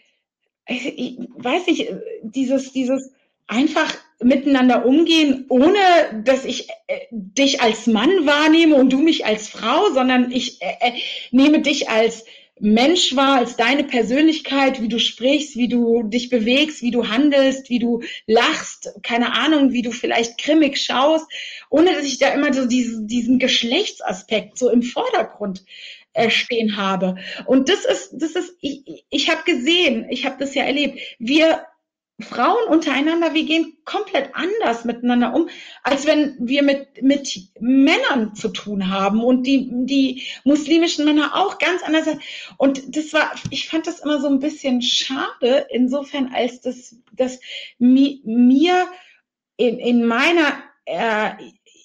ich, ich weiß nicht, dieses, dieses einfach miteinander umgehen, ohne dass ich äh, dich als Mann wahrnehme und du mich als Frau, sondern ich äh, äh, nehme dich als Mensch wahr, als deine Persönlichkeit, wie du sprichst, wie du dich bewegst, wie du handelst, wie du lachst, keine Ahnung, wie du vielleicht grimmig schaust, ohne dass ich da immer so diesen, diesen Geschlechtsaspekt so im Vordergrund äh, stehen habe. Und das ist, das ist, ich, ich habe gesehen, ich habe das ja erlebt. Wir Frauen untereinander, wir gehen komplett anders miteinander um, als wenn wir mit, mit Männern zu tun haben und die, die muslimischen Männer auch ganz anders. Und das war, ich fand das immer so ein bisschen schade, insofern, als das, das mi, mir in, in meiner äh,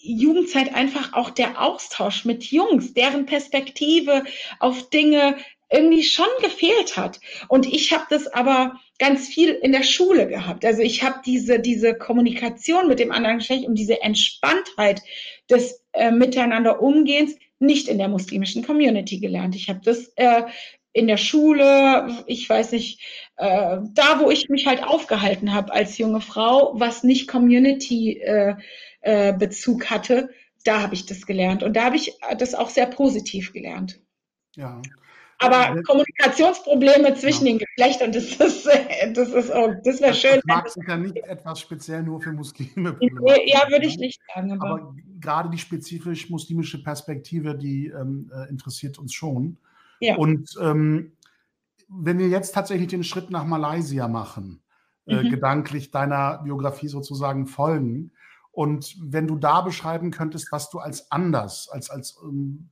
Jugendzeit einfach auch der Austausch mit Jungs, deren Perspektive auf Dinge irgendwie schon gefehlt hat. Und ich habe das aber ganz viel in der Schule gehabt. Also ich habe diese, diese Kommunikation mit dem anderen Geschlecht und diese Entspanntheit des äh, Miteinander Umgehens nicht in der muslimischen Community gelernt. Ich habe das äh, in der Schule, ich weiß nicht, äh, da wo ich mich halt aufgehalten habe als junge Frau, was nicht Community-Bezug äh, äh, hatte, da habe ich das gelernt. Und da habe ich das auch sehr positiv gelernt. Ja, aber Kommunikationsprobleme zwischen ja. den Geschlechtern, das ist, das ist oh, das wäre schön. Das mag sicher nicht etwas speziell nur für Muslime. Ja, würde ich nicht sagen. Aber, aber gerade die spezifisch muslimische Perspektive, die ähm, äh, interessiert uns schon. Ja. Und ähm, wenn wir jetzt tatsächlich den Schritt nach Malaysia machen, äh, mhm. gedanklich deiner Biografie sozusagen folgen, und wenn du da beschreiben könntest, was du als anders, als, als ähm,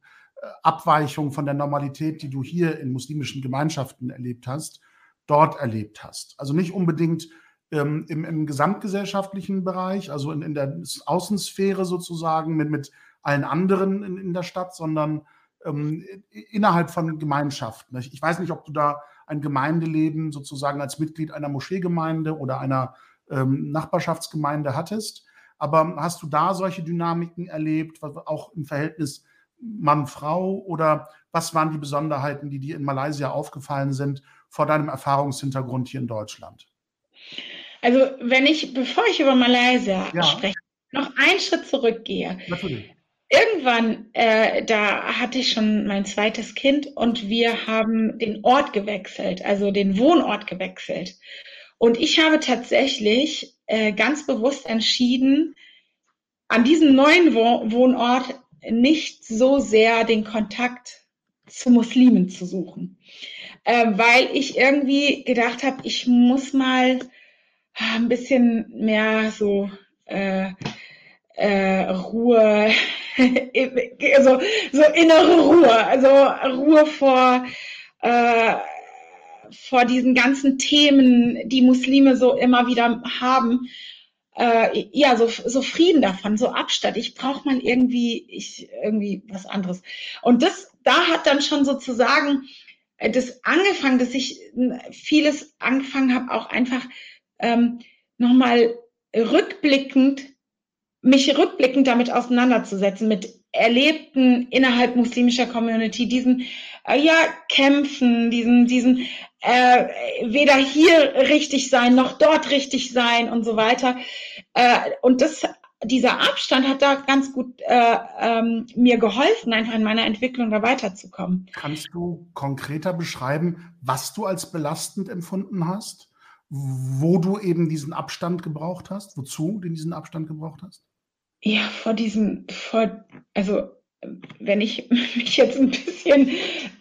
Abweichung von der Normalität, die du hier in muslimischen Gemeinschaften erlebt hast, dort erlebt hast. Also nicht unbedingt ähm, im, im, gesamtgesellschaftlichen Bereich, also in, in, der Außensphäre sozusagen mit, mit allen anderen in, in der Stadt, sondern ähm, innerhalb von Gemeinschaften. Ich, weiß nicht, ob du da ein Gemeindeleben sozusagen als Mitglied einer Moscheegemeinde oder einer ähm, Nachbarschaftsgemeinde hattest, aber hast du da solche Dynamiken erlebt, auch im Verhältnis Mann, Frau oder was waren die Besonderheiten, die dir in Malaysia aufgefallen sind vor deinem Erfahrungshintergrund hier in Deutschland? Also wenn ich, bevor ich über Malaysia ja. spreche, noch einen Schritt zurückgehe. Natürlich. Irgendwann, äh, da hatte ich schon mein zweites Kind und wir haben den Ort gewechselt, also den Wohnort gewechselt. Und ich habe tatsächlich äh, ganz bewusst entschieden, an diesem neuen Wohnort nicht so sehr den Kontakt zu Muslimen zu suchen, äh, weil ich irgendwie gedacht habe, ich muss mal äh, ein bisschen mehr so äh, äh, Ruhe, [LAUGHS] also so innere Ruhe, also Ruhe vor äh, vor diesen ganzen Themen, die Muslime so immer wieder haben, äh, ja, so, so Frieden davon, so Abstand. Ich brauche mal irgendwie, ich, irgendwie was anderes. Und das, da hat dann schon sozusagen äh, das angefangen, dass ich vieles angefangen habe, auch einfach ähm, nochmal rückblickend, mich rückblickend damit auseinanderzusetzen, mit Erlebten innerhalb muslimischer Community, diesen äh, ja, Kämpfen, diesen, diesen äh, weder hier richtig sein noch dort richtig sein und so weiter. Äh, und das, dieser Abstand hat da ganz gut äh, ähm, mir geholfen, einfach in meiner Entwicklung da weiterzukommen. Kannst du konkreter beschreiben, was du als belastend empfunden hast? Wo du eben diesen Abstand gebraucht hast? Wozu du diesen Abstand gebraucht hast? Ja, vor diesem, vor, also wenn ich [LAUGHS] mich jetzt ein bisschen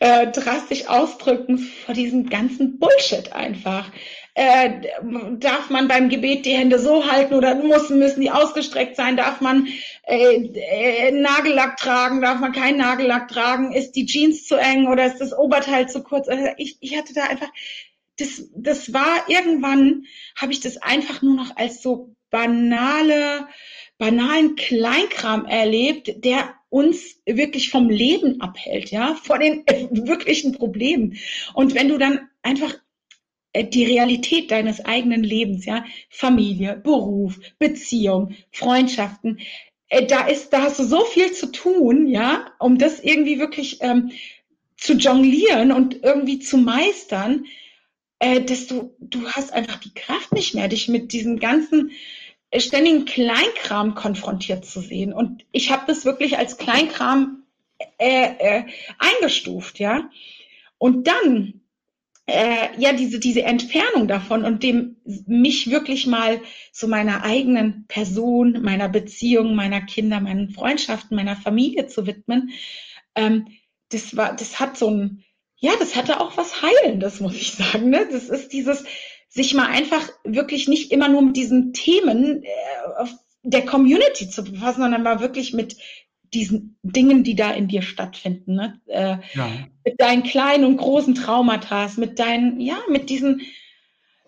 äh, drastisch ausdrücken, vor diesem ganzen Bullshit einfach. Äh, darf man beim Gebet die Hände so halten oder müssen, müssen die ausgestreckt sein? Darf man äh, äh, Nagellack tragen? Darf man keinen Nagellack tragen? Ist die Jeans zu eng oder ist das Oberteil zu kurz? Also ich, ich hatte da einfach, das, das war irgendwann, habe ich das einfach nur noch als so banale, banalen Kleinkram erlebt, der uns wirklich vom Leben abhält, ja, vor den [LAUGHS] wirklichen Problemen. Und wenn du dann einfach äh, die Realität deines eigenen Lebens, ja, Familie, Beruf, Beziehung, Freundschaften, äh, da ist, da hast du so viel zu tun, ja, um das irgendwie wirklich ähm, zu jonglieren und irgendwie zu meistern, äh, dass du, du hast einfach die Kraft nicht mehr, dich mit diesen ganzen ständigen Kleinkram konfrontiert zu sehen. Und ich habe das wirklich als Kleinkram äh, äh, eingestuft, ja. Und dann äh, ja diese diese Entfernung davon und dem mich wirklich mal so meiner eigenen Person, meiner Beziehung, meiner Kinder, meinen Freundschaften, meiner Familie zu widmen, ähm, das war, das hat so ein, ja, das hatte auch was Heilendes, muss ich sagen. Ne? Das ist dieses sich mal einfach wirklich nicht immer nur mit diesen Themen äh, der Community zu befassen, sondern mal wirklich mit diesen Dingen, die da in dir stattfinden, ne? Äh, ja. mit deinen kleinen und großen Traumata, mit deinen, ja, mit diesen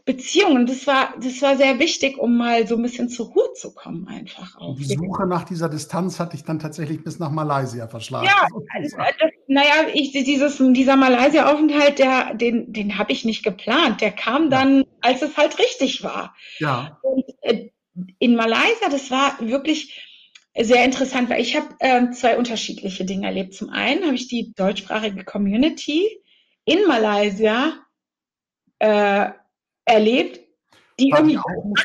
Beziehungen. Das war, das war sehr wichtig, um mal so ein bisschen zur Ruhe zu kommen, einfach auch. Die Suche nach dieser Distanz hat dich dann tatsächlich bis nach Malaysia verschlagen. Ja, das, naja, ich, dieses, dieser Malaysia-Aufenthalt, der, den, den habe ich nicht geplant. Der kam dann, ja. als es halt richtig war. Ja. Und äh, in Malaysia, das war wirklich sehr interessant, weil ich habe äh, zwei unterschiedliche Dinge erlebt. Zum einen habe ich die deutschsprachige Community in Malaysia äh, erlebt, die War irgendwie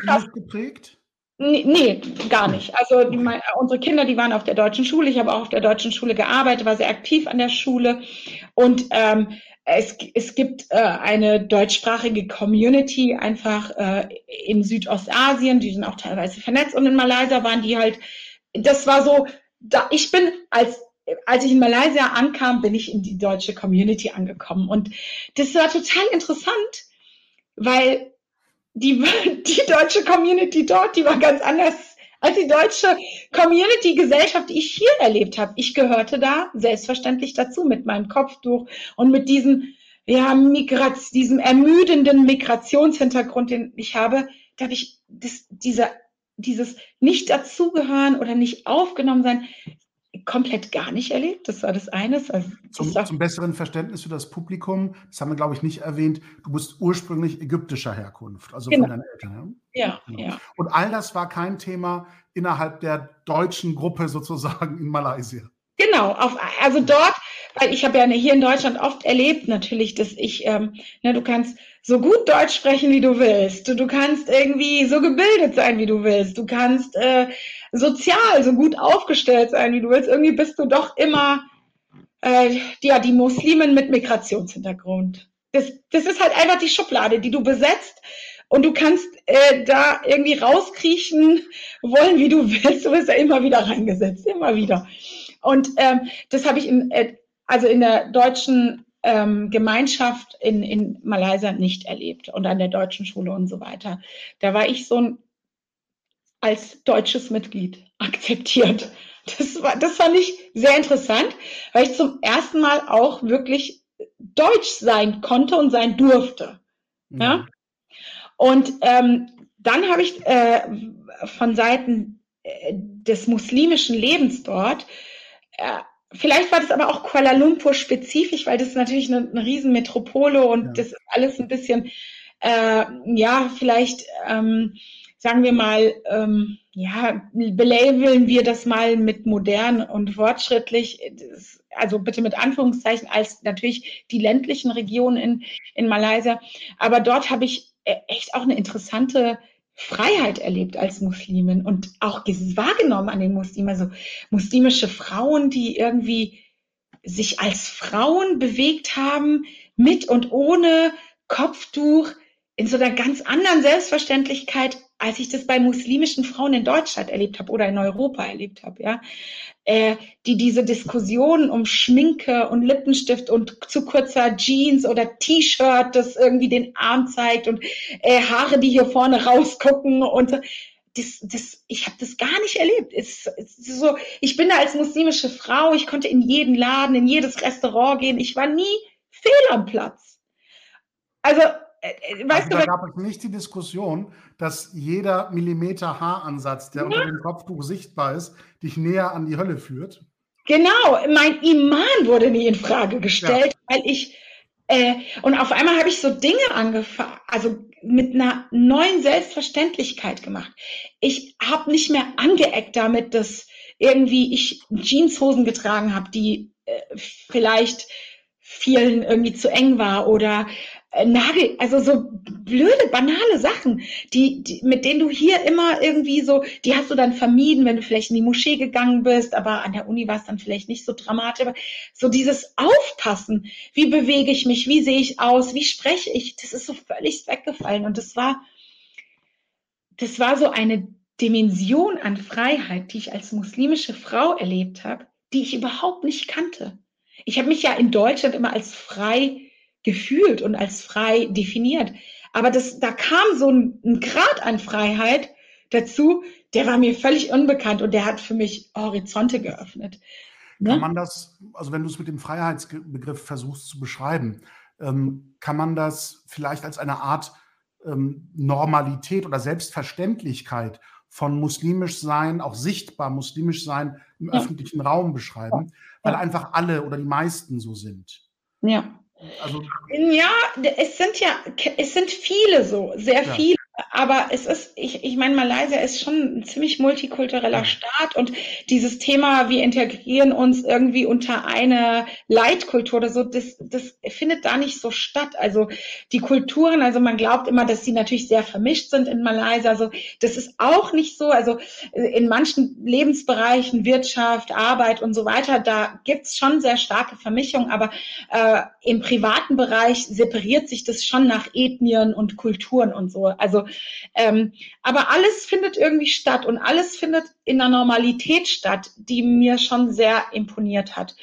die auch geprägt? Nee, nee, gar nicht. Also die, unsere Kinder, die waren auf der deutschen Schule. Ich habe auch auf der deutschen Schule gearbeitet, war sehr aktiv an der Schule. Und ähm, es, es gibt äh, eine deutschsprachige Community einfach äh, in Südostasien, die sind auch teilweise vernetzt. Und in Malaysia waren die halt, das war so, da ich bin als als ich in Malaysia ankam, bin ich in die deutsche Community angekommen. Und das war total interessant, weil die, [LAUGHS] die deutsche Community dort, die war ganz anders als die deutsche Community-Gesellschaft, die ich hier erlebt habe. Ich gehörte da selbstverständlich dazu mit meinem Kopftuch und mit diesem, ja, Migration, diesem ermüdenden Migrationshintergrund, den ich habe. Da habe ich das, diese, dieses nicht dazugehören oder nicht aufgenommen sein, komplett gar nicht erlebt. Das war das eine. Also zum, zum, besseren Verständnis für das Publikum, das haben wir, glaube ich, nicht erwähnt, du bist ursprünglich ägyptischer Herkunft, also genau. von deinen Eltern. Ja? Ja, genau. ja. Und all das war kein Thema innerhalb der deutschen Gruppe sozusagen in Malaysia. Genau, auf, also dort, weil ich habe ja hier in Deutschland oft erlebt natürlich, dass ich, ähm, ne, du kannst so gut Deutsch sprechen, wie du willst. Du, du kannst irgendwie so gebildet sein, wie du willst. Du kannst äh, sozial so gut aufgestellt sein, wie du willst. Irgendwie bist du doch immer äh, ja die Muslimen mit Migrationshintergrund. Das, das ist halt einfach die Schublade, die du besetzt und du kannst äh, da irgendwie rauskriechen wollen, wie du willst. Du wirst ja immer wieder reingesetzt, immer wieder. Und ähm, das habe ich in, äh, also in der deutschen ähm, Gemeinschaft in, in Malaysia nicht erlebt und an der deutschen Schule und so weiter. Da war ich so ein, als deutsches Mitglied akzeptiert. Das, war, das fand ich sehr interessant, weil ich zum ersten Mal auch wirklich deutsch sein konnte und sein durfte. Mhm. Ja? Und ähm, dann habe ich äh, von Seiten äh, des muslimischen Lebens dort, äh, vielleicht war das aber auch Kuala Lumpur spezifisch, weil das ist natürlich eine, eine Riesenmetropole und ja. das ist alles ein bisschen, äh, ja, vielleicht, ähm, sagen wir mal, ähm, ja, belabeln wir das mal mit modern und fortschrittlich, also bitte mit Anführungszeichen, als natürlich die ländlichen Regionen in, in Malaysia. Aber dort habe ich e, echt auch eine interessante Freiheit erlebt als Muslimin und auch wahrgenommen an den Muslimen. Also muslimische Frauen, die irgendwie sich als Frauen bewegt haben, mit und ohne Kopftuch, in so einer ganz anderen Selbstverständlichkeit, als ich das bei muslimischen Frauen in Deutschland erlebt habe oder in Europa erlebt habe, ja, äh, die diese Diskussion um Schminke und Lippenstift und zu kurzer Jeans oder T-Shirt, das irgendwie den Arm zeigt und äh, Haare, die hier vorne rausgucken und das, das, ich habe das gar nicht erlebt. Es, es so, ich bin da als muslimische Frau, ich konnte in jeden Laden, in jedes Restaurant gehen, ich war nie fehl am Platz. Also äh, äh, weißt also, du, da gab es nicht die Diskussion, dass jeder Millimeter Haaransatz, der ja. unter dem Kopftuch sichtbar ist, dich näher an die Hölle führt. Genau, mein Iman wurde nie in Frage gestellt, ja. weil ich äh, und auf einmal habe ich so Dinge angefangen, also mit einer neuen Selbstverständlichkeit gemacht. Ich habe nicht mehr angeeckt damit, dass irgendwie ich Jeanshosen getragen habe, die äh, vielleicht vielen irgendwie zu eng war oder äh, Nagel, also so blöde, banale Sachen, die, die, mit denen du hier immer irgendwie so, die hast du dann vermieden, wenn du vielleicht in die Moschee gegangen bist, aber an der Uni war es dann vielleicht nicht so dramatisch, aber so dieses Aufpassen, wie bewege ich mich, wie sehe ich aus, wie spreche ich, das ist so völlig weggefallen und das war, das war so eine Dimension an Freiheit, die ich als muslimische Frau erlebt habe, die ich überhaupt nicht kannte. Ich habe mich ja in Deutschland immer als frei gefühlt und als frei definiert. Aber das, da kam so ein, ein Grad an Freiheit dazu, der war mir völlig unbekannt und der hat für mich Horizonte geöffnet. Ne? Kann man das, also wenn du es mit dem Freiheitsbegriff versuchst zu beschreiben, ähm, kann man das vielleicht als eine Art ähm, Normalität oder Selbstverständlichkeit von muslimisch sein, auch sichtbar muslimisch sein im ja. öffentlichen Raum beschreiben, weil einfach alle oder die meisten so sind. Ja. Also, ja, es sind ja, es sind viele so, sehr ja. viele aber es ist, ich, ich meine, Malaysia ist schon ein ziemlich multikultureller Staat und dieses Thema, wir integrieren uns irgendwie unter eine Leitkultur oder so, das, das findet da nicht so statt. Also die Kulturen, also man glaubt immer, dass sie natürlich sehr vermischt sind in Malaysia. Also das ist auch nicht so. Also in manchen Lebensbereichen, Wirtschaft, Arbeit und so weiter, da gibt's schon sehr starke Vermischung, aber äh, im privaten Bereich separiert sich das schon nach Ethnien und Kulturen und so. Also ähm, aber alles findet irgendwie statt und alles findet in einer Normalität statt, die mir schon sehr imponiert hat.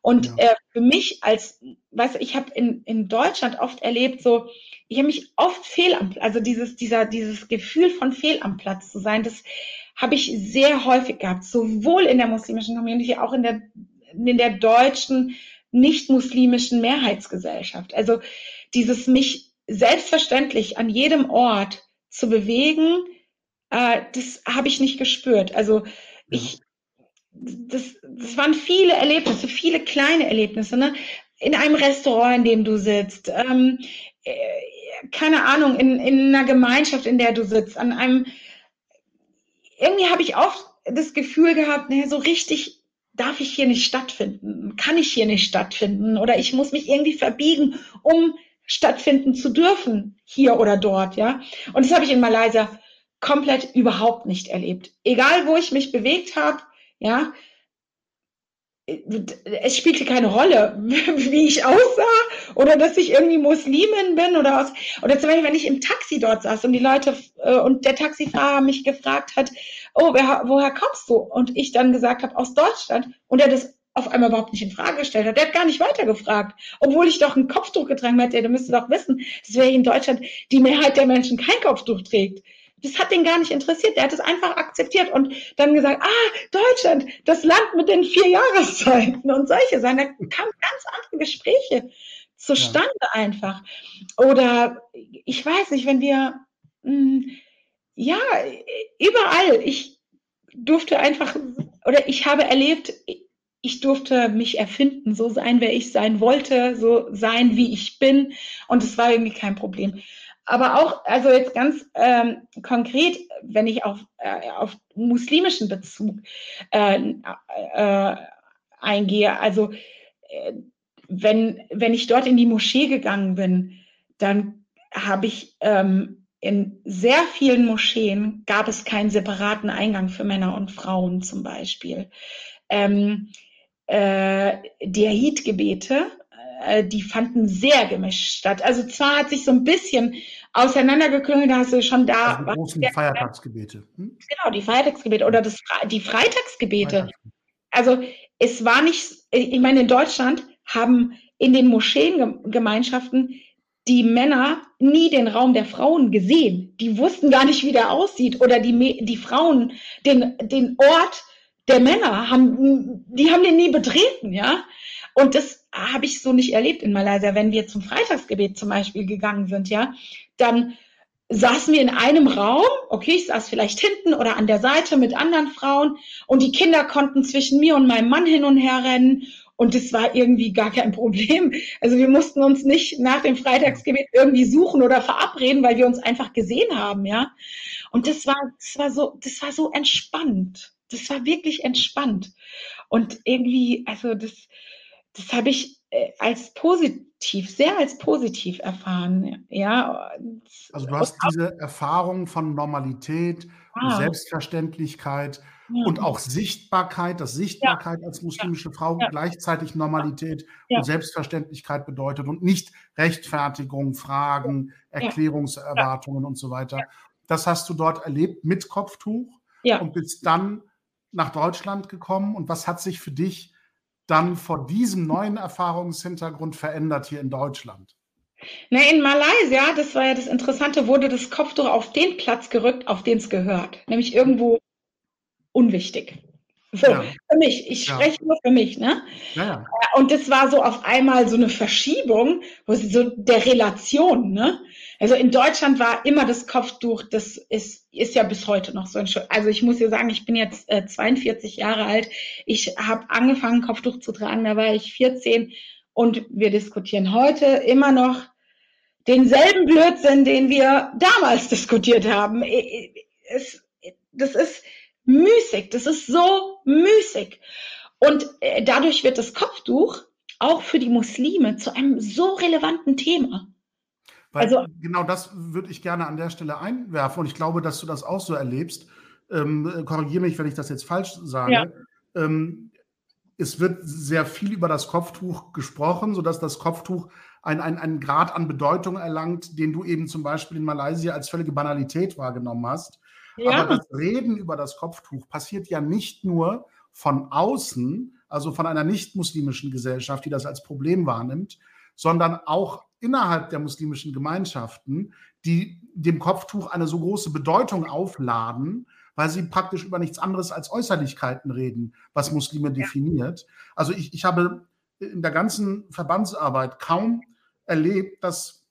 Und ja. äh, für mich als, weißt du, ich habe in, in Deutschland oft erlebt, so, ich habe mich oft fehl am, also dieses, dieser, dieses Gefühl von fehl am Platz zu sein, das habe ich sehr häufig gehabt, sowohl in der muslimischen Community, auch in der, in der deutschen, nicht-muslimischen Mehrheitsgesellschaft. Also dieses mich selbstverständlich an jedem Ort zu bewegen, äh, das habe ich nicht gespürt. Also ich, das, das waren viele Erlebnisse, viele kleine Erlebnisse. Ne? In einem Restaurant, in dem du sitzt, ähm, äh, keine Ahnung, in, in einer Gemeinschaft, in der du sitzt, an einem, irgendwie habe ich oft das Gefühl gehabt, ne, so richtig darf ich hier nicht stattfinden, kann ich hier nicht stattfinden oder ich muss mich irgendwie verbiegen, um stattfinden zu dürfen, hier oder dort, ja. Und das habe ich in Malaysia komplett überhaupt nicht erlebt. Egal, wo ich mich bewegt habe, ja, es spielte keine Rolle, [LAUGHS] wie ich aussah oder dass ich irgendwie Muslimin bin oder aus, oder zum Beispiel, wenn ich im Taxi dort saß und die Leute äh, und der Taxifahrer mich gefragt hat, oh, wer, woher kommst du? Und ich dann gesagt habe, aus Deutschland und er das auf einmal überhaupt nicht in Frage gestellt hat. Der hat gar nicht weitergefragt, obwohl ich doch ein Kopftuch getragen hätte. Der müsste doch wissen, dass wir in Deutschland die Mehrheit der Menschen kein Kopftuch trägt. Das hat den gar nicht interessiert. Der hat es einfach akzeptiert und dann gesagt, ah, Deutschland, das Land mit den vier Jahreszeiten und solche Sachen. Da kamen ganz andere Gespräche zustande ja. einfach. Oder ich weiß nicht, wenn wir, mh, hm, ja, überall, ich durfte einfach, oder ich habe erlebt, ich durfte mich erfinden, so sein, wer ich sein wollte, so sein, wie ich bin. Und es war irgendwie kein Problem. Aber auch, also jetzt ganz ähm, konkret, wenn ich auf, äh, auf muslimischen Bezug äh, äh, eingehe, also äh, wenn, wenn ich dort in die Moschee gegangen bin, dann habe ich ähm, in sehr vielen Moscheen gab es keinen separaten Eingang für Männer und Frauen zum Beispiel. Ähm, äh, die Eid-Gebete, äh, die fanden sehr gemischt statt. Also zwar hat sich so ein bisschen auseinandergeklüngelt, da hast du schon da. Also die großen Feiertagsgebete. Hm? Genau, die Feiertagsgebete oder das, die Freitagsgebete. Also es war nicht, ich meine, in Deutschland haben in den Moscheengemeinschaften die Männer nie den Raum der Frauen gesehen. Die wussten gar nicht, wie der aussieht. Oder die, die Frauen den, den Ort der Männer haben, die haben den nie betreten, ja. Und das habe ich so nicht erlebt in Malaysia. Wenn wir zum Freitagsgebet zum Beispiel gegangen sind, ja, dann saßen wir in einem Raum, okay, ich saß vielleicht hinten oder an der Seite mit anderen Frauen und die Kinder konnten zwischen mir und meinem Mann hin und her rennen und das war irgendwie gar kein [LAUGHS] Problem. Also wir mussten uns nicht nach dem Freitagsgebet irgendwie suchen oder verabreden, weil wir uns einfach gesehen haben, ja. Und das war, das war so, das war so entspannt das war wirklich entspannt. Und irgendwie, also das, das habe ich äh, als positiv, sehr als positiv erfahren. Ja. Also du hast diese Erfahrung von Normalität, ah. Selbstverständlichkeit ja. und auch Sichtbarkeit, dass Sichtbarkeit ja. als muslimische ja. Frau gleichzeitig Normalität und Selbstverständlichkeit bedeutet und nicht Rechtfertigung, Fragen, Erklärungserwartungen und so weiter. Das hast du dort erlebt mit Kopftuch und bist dann nach Deutschland gekommen und was hat sich für dich dann vor diesem neuen Erfahrungshintergrund verändert hier in Deutschland? Na, in Malaysia, das war ja das Interessante, wurde das Kopftuch auf den Platz gerückt, auf den es gehört, nämlich irgendwo unwichtig. So, ja. für mich. Ich ja. spreche nur für mich, ne? Ja, und das war so auf einmal so eine Verschiebung, wo sie so der Relation, ne? Also in Deutschland war immer das Kopftuch, das ist, ist ja bis heute noch so ein. Also ich muss dir sagen, ich bin jetzt äh, 42 Jahre alt. Ich habe angefangen, Kopftuch zu tragen, da war ich 14 und wir diskutieren heute immer noch denselben Blödsinn, den wir damals diskutiert haben. Es, das ist müßig, das ist so müßig. Und äh, dadurch wird das Kopftuch auch für die Muslime zu einem so relevanten Thema. Weil also, genau das würde ich gerne an der Stelle einwerfen und ich glaube, dass du das auch so erlebst. Ähm, Korrigiere mich, wenn ich das jetzt falsch sage. Ja. Ähm, es wird sehr viel über das Kopftuch gesprochen, sodass das Kopftuch einen, einen, einen Grad an Bedeutung erlangt, den du eben zum Beispiel in Malaysia als völlige Banalität wahrgenommen hast. Ja. Aber das Reden über das Kopftuch passiert ja nicht nur von außen, also von einer nicht-muslimischen Gesellschaft, die das als Problem wahrnimmt, sondern auch innerhalb der muslimischen Gemeinschaften, die dem Kopftuch eine so große Bedeutung aufladen, weil sie praktisch über nichts anderes als Äußerlichkeiten reden, was Muslime definiert. Also ich, ich habe in der ganzen Verbandsarbeit kaum erlebt, dass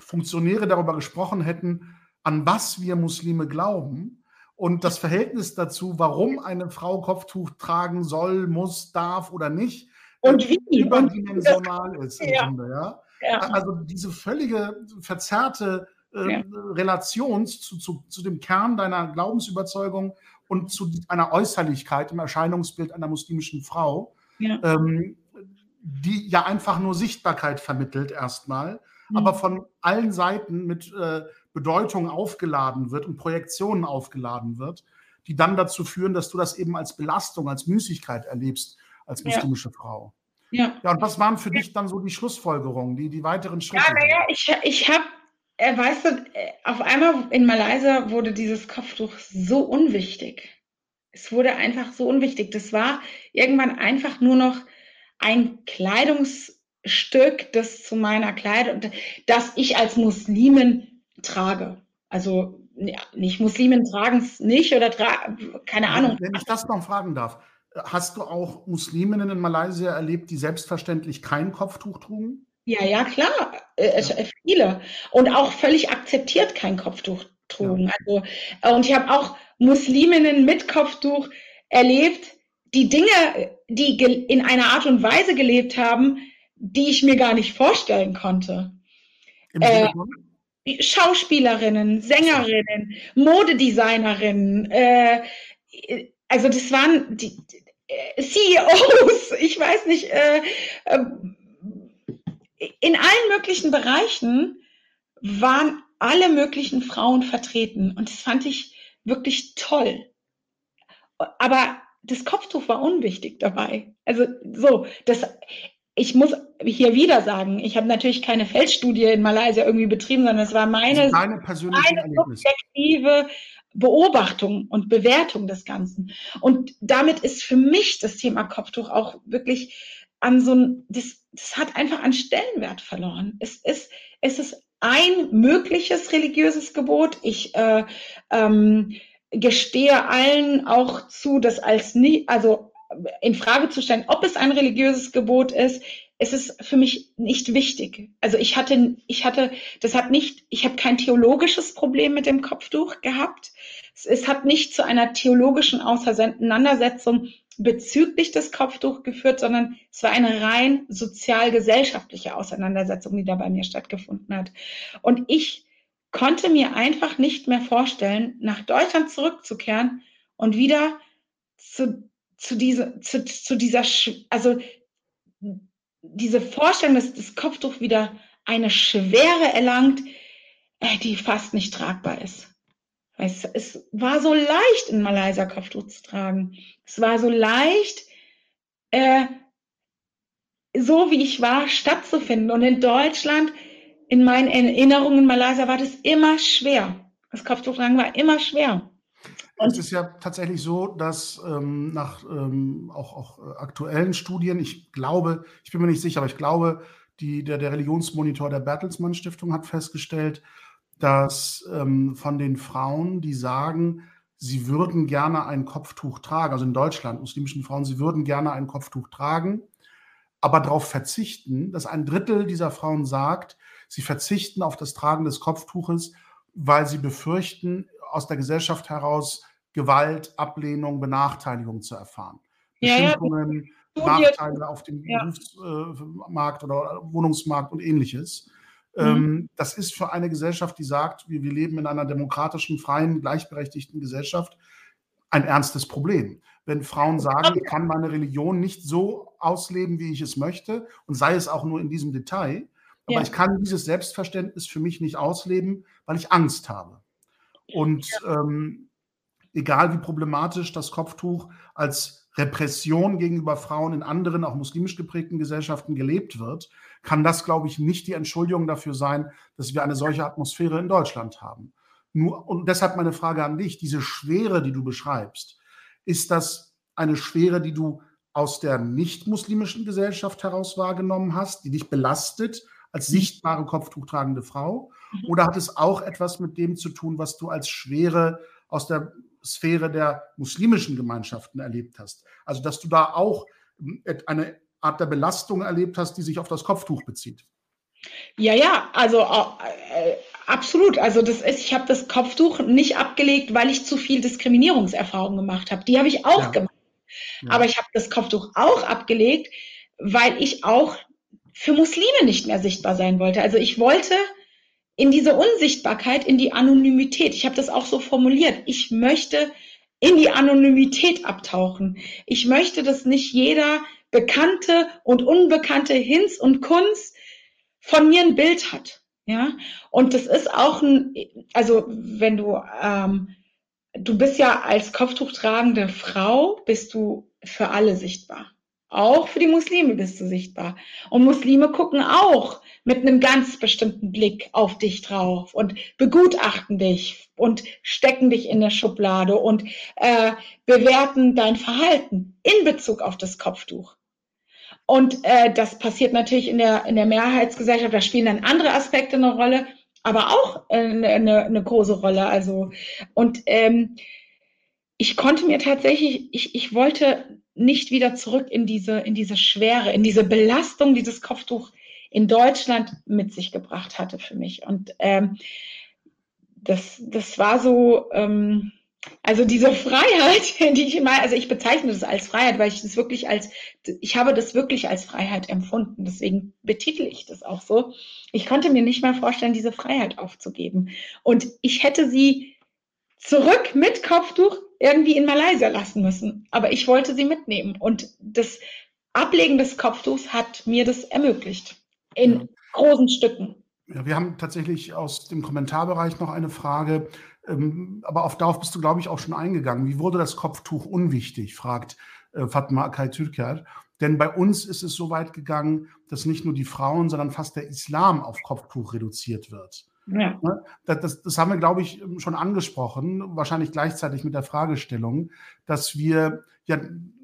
Funktionäre darüber gesprochen hätten, an was wir Muslime glauben und das Verhältnis dazu, warum eine Frau Kopftuch tragen soll, muss, darf oder nicht, und wie überdimensional ist im ja. Grunde, ja. Ja. Also diese völlige verzerrte äh, ja. Relation zu, zu, zu dem Kern deiner Glaubensüberzeugung und zu einer Äußerlichkeit im Erscheinungsbild einer muslimischen Frau, ja. ähm, die ja einfach nur Sichtbarkeit vermittelt erstmal, mhm. aber von allen Seiten mit äh, Bedeutung aufgeladen wird und Projektionen aufgeladen wird, die dann dazu führen, dass du das eben als Belastung, als Müßigkeit erlebst als muslimische Frau. Ja. ja, und was waren für dich dann so die Schlussfolgerungen, die, die weiteren Schritte? Ja, naja, ich, ich habe, äh, weißt du, äh, auf einmal in Malaysia wurde dieses Kopftuch so unwichtig. Es wurde einfach so unwichtig. Das war irgendwann einfach nur noch ein Kleidungsstück, das zu meiner Kleidung, das ich als Muslimin trage. Also nicht Muslimen tragen es nicht oder keine Ahnung. Wenn ich das noch fragen darf, hast du auch Musliminnen in Malaysia erlebt, die selbstverständlich kein Kopftuch trugen? Ja, ja, klar. Äh, ja. Viele. Und auch völlig akzeptiert kein Kopftuch trugen. Ja. Also, äh, und ich habe auch Musliminnen mit Kopftuch erlebt, die Dinge, die in einer Art und Weise gelebt haben, die ich mir gar nicht vorstellen konnte. Äh, Schauspielerinnen, Sängerinnen, Modedesignerinnen, äh, also das waren die äh, CEOs, [LAUGHS] ich weiß nicht, äh, äh, in allen möglichen Bereichen waren alle möglichen Frauen vertreten und das fand ich wirklich toll. Aber das Kopftuch war unwichtig dabei. Also so, das, ich muss hier wieder sagen, ich habe natürlich keine Feldstudie in Malaysia irgendwie betrieben, sondern es war meine, meine subjektive Beobachtung und Bewertung des Ganzen. Und damit ist für mich das Thema Kopftuch auch wirklich an so ein, das, das hat einfach an Stellenwert verloren. Es ist, es ist ein mögliches religiöses Gebot. Ich äh, ähm, gestehe allen auch zu, das als nie, also in Frage zu stellen, ob es ein religiöses Gebot ist. Es ist für mich nicht wichtig. Also ich hatte, ich hatte, das hat nicht, ich habe kein theologisches Problem mit dem Kopftuch gehabt. Es, es hat nicht zu einer theologischen Auseinandersetzung bezüglich des Kopftuch geführt, sondern es war eine rein sozial-gesellschaftliche Auseinandersetzung, die da bei mir stattgefunden hat. Und ich konnte mir einfach nicht mehr vorstellen, nach Deutschland zurückzukehren und wieder zu, zu, diese, zu, zu dieser, also diese Vorstellung, dass das Kopftuch wieder eine Schwere erlangt, äh, die fast nicht tragbar ist. Es, es war so leicht, in Malaysia Kopftuch zu tragen. Es war so leicht, äh, so wie ich war, stattzufinden. Und in Deutschland in meinen Erinnerungen in Malaysia war das immer schwer. Das Kopftuchtragen war immer schwer. Und es ist ja tatsächlich so, dass ähm, nach ähm, auch, auch äh, aktuellen Studien, ich glaube, ich bin mir nicht sicher, aber ich glaube, die, der, der Religionsmonitor der Bertelsmann Stiftung hat festgestellt, dass ähm, von den Frauen, die sagen, sie würden gerne ein Kopftuch tragen, also in Deutschland, muslimischen Frauen, sie würden gerne ein Kopftuch tragen, aber darauf verzichten, dass ein Drittel dieser Frauen sagt, Sie verzichten auf das Tragen des Kopftuches, weil sie befürchten, aus der Gesellschaft heraus Gewalt, Ablehnung, Benachteiligung zu erfahren. Beschimpfungen, ja, Nachteile auf dem ja. Berufsmarkt oder Wohnungsmarkt und ähnliches. Mhm. Ähm, das ist für eine Gesellschaft, die sagt, wir, wir leben in einer demokratischen, freien, gleichberechtigten Gesellschaft, ein ernstes Problem. Wenn Frauen sagen, ich kann meine Religion nicht so ausleben, wie ich es möchte, und sei es auch nur in diesem Detail, aber ja. ich kann dieses Selbstverständnis für mich nicht ausleben, weil ich Angst habe. Und ähm, egal wie problematisch das Kopftuch als Repression gegenüber Frauen in anderen, auch muslimisch geprägten Gesellschaften gelebt wird, kann das, glaube ich, nicht die Entschuldigung dafür sein, dass wir eine solche Atmosphäre in Deutschland haben. Nur, und deshalb meine Frage an dich, diese Schwere, die du beschreibst, ist das eine Schwere, die du aus der nicht-muslimischen Gesellschaft heraus wahrgenommen hast, die dich belastet, als mhm. sichtbare Kopftuchtragende Frau? Mhm. Oder hat es auch etwas mit dem zu tun, was du als Schwere aus der Sphäre der muslimischen Gemeinschaften erlebt hast? Also, dass du da auch hm, eine Art der Belastung erlebt hast, die sich auf das Kopftuch bezieht. Ja, ja, also äh, absolut. Also das ist, ich habe das Kopftuch nicht abgelegt, weil ich zu viel Diskriminierungserfahrung gemacht habe. Die habe ich auch ja. gemacht. Ja. Aber ich habe das Kopftuch auch abgelegt, weil ich auch für Muslime nicht mehr sichtbar sein wollte. Also ich wollte in diese Unsichtbarkeit, in die Anonymität. Ich habe das auch so formuliert. Ich möchte in die Anonymität abtauchen. Ich möchte, dass nicht jeder Bekannte und Unbekannte Hinz und Kunz von mir ein Bild hat. Ja, und das ist auch ein, also wenn du, ähm, du bist ja als Kopftuch tragende Frau, bist du für alle sichtbar. Auch für die Muslime bist du sichtbar. Und Muslime gucken auch mit einem ganz bestimmten Blick auf dich drauf und begutachten dich und stecken dich in der Schublade und äh, bewerten dein Verhalten in Bezug auf das Kopftuch. Und äh, das passiert natürlich in der, in der Mehrheitsgesellschaft. Da spielen dann andere Aspekte eine Rolle, aber auch äh, eine, eine große Rolle. Also und ähm, ich konnte mir tatsächlich, ich, ich wollte nicht wieder zurück in diese, in diese Schwere, in diese Belastung, die das Kopftuch in Deutschland mit sich gebracht hatte für mich. Und ähm, das, das war so, ähm, also diese Freiheit, [LAUGHS] die ich immer, also ich bezeichne das als Freiheit, weil ich das wirklich als, ich habe das wirklich als Freiheit empfunden. Deswegen betitel ich das auch so. Ich konnte mir nicht mehr vorstellen, diese Freiheit aufzugeben. Und ich hätte sie zurück mit Kopftuch irgendwie in Malaysia lassen müssen. Aber ich wollte sie mitnehmen. Und das Ablegen des Kopftuchs hat mir das ermöglicht. In ja. großen Stücken. Ja, wir haben tatsächlich aus dem Kommentarbereich noch eine Frage. Ähm, aber auf darauf bist du, glaube ich, auch schon eingegangen. Wie wurde das Kopftuch unwichtig, fragt äh, Fatma Akay Türker. Denn bei uns ist es so weit gegangen, dass nicht nur die Frauen, sondern fast der Islam auf Kopftuch reduziert wird. Ja. Ne? Das, das, das, haben wir, glaube ich, schon angesprochen, wahrscheinlich gleichzeitig mit der Fragestellung, dass wir ja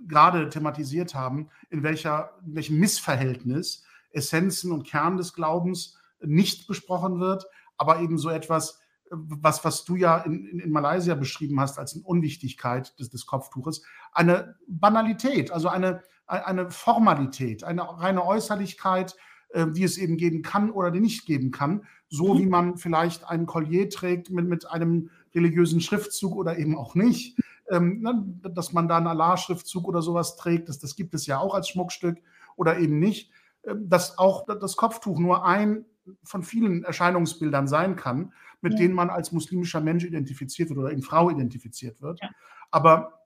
gerade thematisiert haben, in, welcher, in welchem Missverhältnis Essenzen und Kern des Glaubens nicht besprochen wird, aber eben so etwas, was, was du ja in, in, in Malaysia beschrieben hast als eine Unwichtigkeit des, des Kopftuches, eine Banalität, also eine, eine Formalität, eine reine Äußerlichkeit, äh, wie es eben geben kann oder nicht geben kann. So mhm. wie man vielleicht ein Collier trägt mit, mit einem religiösen Schriftzug oder eben auch nicht. Ähm, ne, dass man da einen Allah-Schriftzug oder sowas trägt, das, das gibt es ja auch als Schmuckstück oder eben nicht. Ähm, dass auch das Kopftuch nur ein von vielen Erscheinungsbildern sein kann, mit ja. denen man als muslimischer Mensch identifiziert wird oder in Frau identifiziert wird. Ja. Aber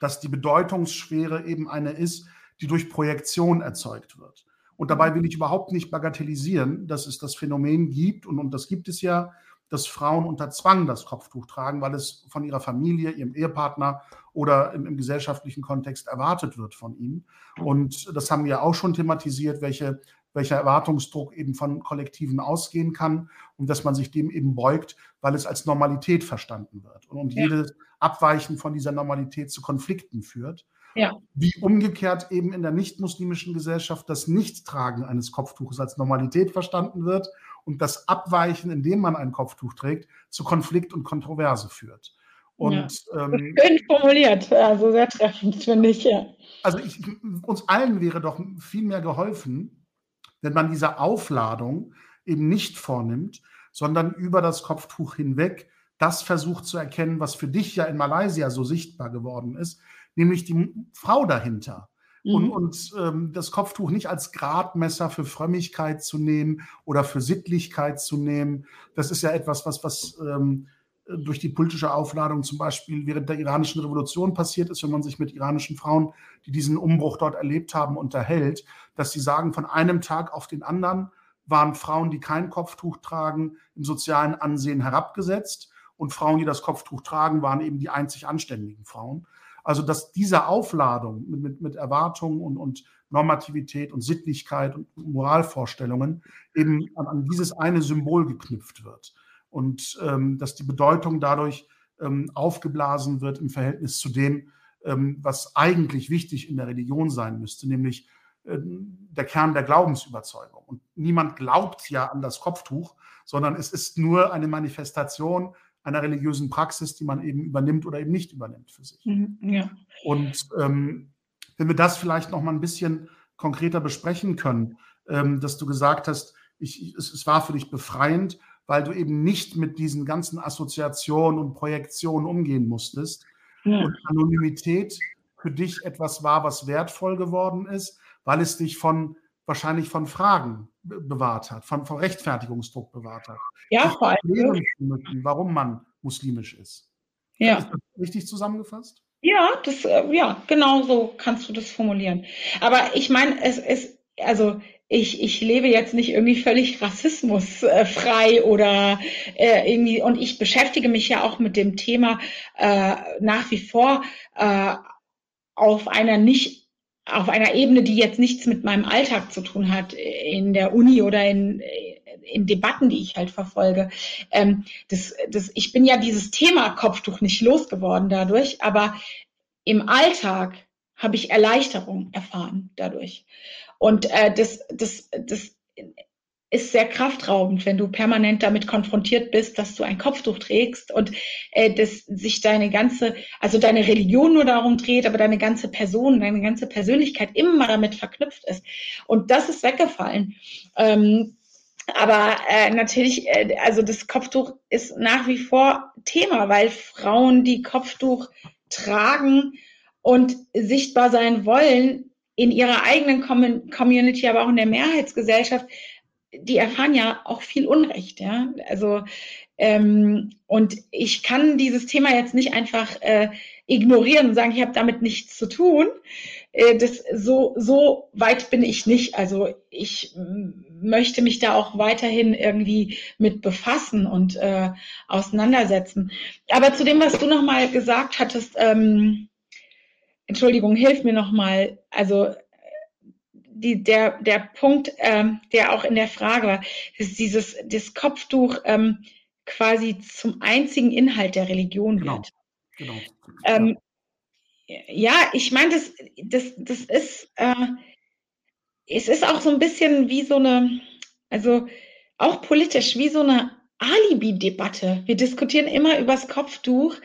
dass die Bedeutungsschwere eben eine ist, die durch Projektion erzeugt wird. Und dabei will ich überhaupt nicht bagatellisieren, dass es das Phänomen gibt, und, und das gibt es ja, dass Frauen unter Zwang das Kopftuch tragen, weil es von ihrer Familie, ihrem Ehepartner oder im, im, gesellschaftlichen Kontext erwartet wird von ihnen. Und das haben wir auch schon thematisiert, welche, welcher Erwartungsdruck eben von Kollektiven ausgehen kann und dass man sich dem eben beugt, weil es als Normalität verstanden wird. Und, und ja. jedes Abweichen von dieser Normalität zu Konflikten führt. Ja. Wie umgekehrt eben in der nicht-muslimischen Gesellschaft das Nichttragen eines Kopftuches als Normalität verstanden wird und das Abweichen, indem man ein Kopftuch trägt, zu Konflikt und Kontroverse führt. Und, ja. ähm, [LAUGHS] Schön formuliert, also sehr treffend, finde ich, ja. Also ich, uns allen wäre doch viel mehr geholfen, wenn man diese Aufladung eben nicht vornimmt, sondern über das Kopftuch hinweg das versucht zu erkennen, was für dich ja in Malaysia so sichtbar geworden ist, nämlich die Frau dahinter. Mhm. Und, und ähm, das Kopftuch nicht als Gradmesser für Frömmigkeit zu nehmen oder für Sittlichkeit zu nehmen. Das ist ja etwas, was, was ähm, durch die politische Aufladung zum Beispiel während der iranischen Revolution passiert ist, wenn man sich mit iranischen Frauen, die diesen Umbruch dort erlebt haben, unterhält, dass sie sagen, von einem Tag auf den anderen waren Frauen, die kein Kopftuch tragen, im sozialen Ansehen herabgesetzt und Frauen, die das Kopftuch tragen, waren eben die einzig anständigen Frauen. Also, dass diese Aufladung mit, mit, mit Erwartungen und, und Normativität und Sittlichkeit und Moralvorstellungen eben an, an dieses eine Symbol geknüpft wird. Und ähm, dass die Bedeutung dadurch ähm, aufgeblasen wird im Verhältnis zu dem, ähm, was eigentlich wichtig in der Religion sein müsste, nämlich ähm, der Kern der Glaubensüberzeugung. Und niemand glaubt ja an das Kopftuch, sondern es ist nur eine Manifestation einer religiösen Praxis, die man eben übernimmt oder eben nicht übernimmt für sich. Mhm, ja. Und ähm, wenn wir das vielleicht noch mal ein bisschen konkreter besprechen können, ähm, dass du gesagt hast, ich, es, es, war für dich befreiend, weil du eben nicht mit diesen ganzen Assoziationen und Projektionen umgehen musstest. Ja. Und Anonymität für dich etwas war, was wertvoll geworden ist, weil es dich von wahrscheinlich von Fragen bewahrt hat, von, von Rechtfertigungsdruck bewahrt hat. Ja, vor allem. Müssen, warum man muslimisch ist. Ja. Ist das richtig zusammengefasst? Ja, das, äh, ja, genau so kannst du das formulieren. Aber ich meine, es ist, also ich, ich lebe jetzt nicht irgendwie völlig rassismusfrei äh, oder äh, irgendwie, und ich beschäftige mich ja auch mit dem Thema äh, nach wie vor äh, auf einer nicht auf einer Ebene, die jetzt nichts mit meinem Alltag zu tun hat, in der Uni oder in, in Debatten, die ich halt verfolge. Ähm, das, das, ich bin ja dieses Thema Kopftuch nicht losgeworden dadurch, aber im Alltag habe ich Erleichterung erfahren dadurch. Und äh, das, das, das ist sehr kraftraubend, wenn du permanent damit konfrontiert bist, dass du ein Kopftuch trägst und äh, dass sich deine ganze, also deine Religion nur darum dreht, aber deine ganze Person, deine ganze Persönlichkeit immer damit verknüpft ist. Und das ist weggefallen. Ähm, aber äh, natürlich, äh, also das Kopftuch ist nach wie vor Thema, weil Frauen, die Kopftuch tragen und sichtbar sein wollen, in ihrer eigenen Community, aber auch in der Mehrheitsgesellschaft, die erfahren ja auch viel Unrecht, ja. Also ähm, und ich kann dieses Thema jetzt nicht einfach äh, ignorieren und sagen, ich habe damit nichts zu tun. Äh, das so so weit bin ich nicht. Also ich möchte mich da auch weiterhin irgendwie mit befassen und äh, auseinandersetzen. Aber zu dem, was du noch mal gesagt hattest, ähm, Entschuldigung, hilf mir noch mal. Also die, der, der Punkt, ähm, der auch in der Frage war, ist dieses das Kopftuch ähm, quasi zum einzigen Inhalt der Religion genau. wird. Genau. Ähm, ja, ich meine, das, das, das ist, äh, es ist auch so ein bisschen wie so eine, also auch politisch, wie so eine Alibi-Debatte. Wir diskutieren immer übers Kopftuch.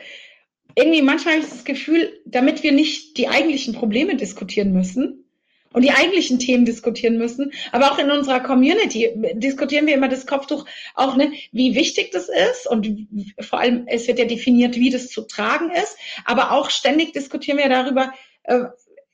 Irgendwie manchmal habe ich das Gefühl, damit wir nicht die eigentlichen Probleme diskutieren müssen, und die eigentlichen Themen diskutieren müssen. Aber auch in unserer Community diskutieren wir immer das Kopftuch auch, ne, wie wichtig das ist und vor allem es wird ja definiert, wie das zu tragen ist. Aber auch ständig diskutieren wir darüber, äh,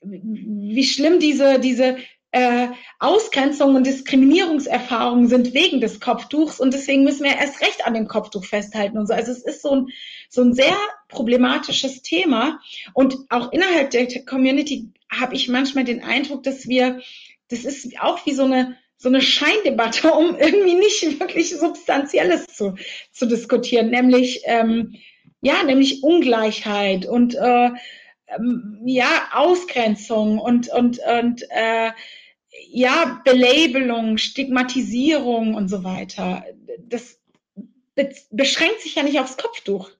wie schlimm diese diese äh, Ausgrenzung und Diskriminierungserfahrungen sind wegen des Kopftuchs und deswegen müssen wir erst recht an dem Kopftuch festhalten und so. Also es ist so ein, so ein sehr problematisches Thema und auch innerhalb der Community habe ich manchmal den Eindruck, dass wir, das ist auch wie so eine so eine Scheindebatte, um irgendwie nicht wirklich Substanzielles zu, zu diskutieren, nämlich ähm, ja, nämlich Ungleichheit und äh, ähm, ja Ausgrenzung und und und äh, ja, Belabelung, Stigmatisierung und so weiter. Das beschränkt sich ja nicht aufs Kopftuch.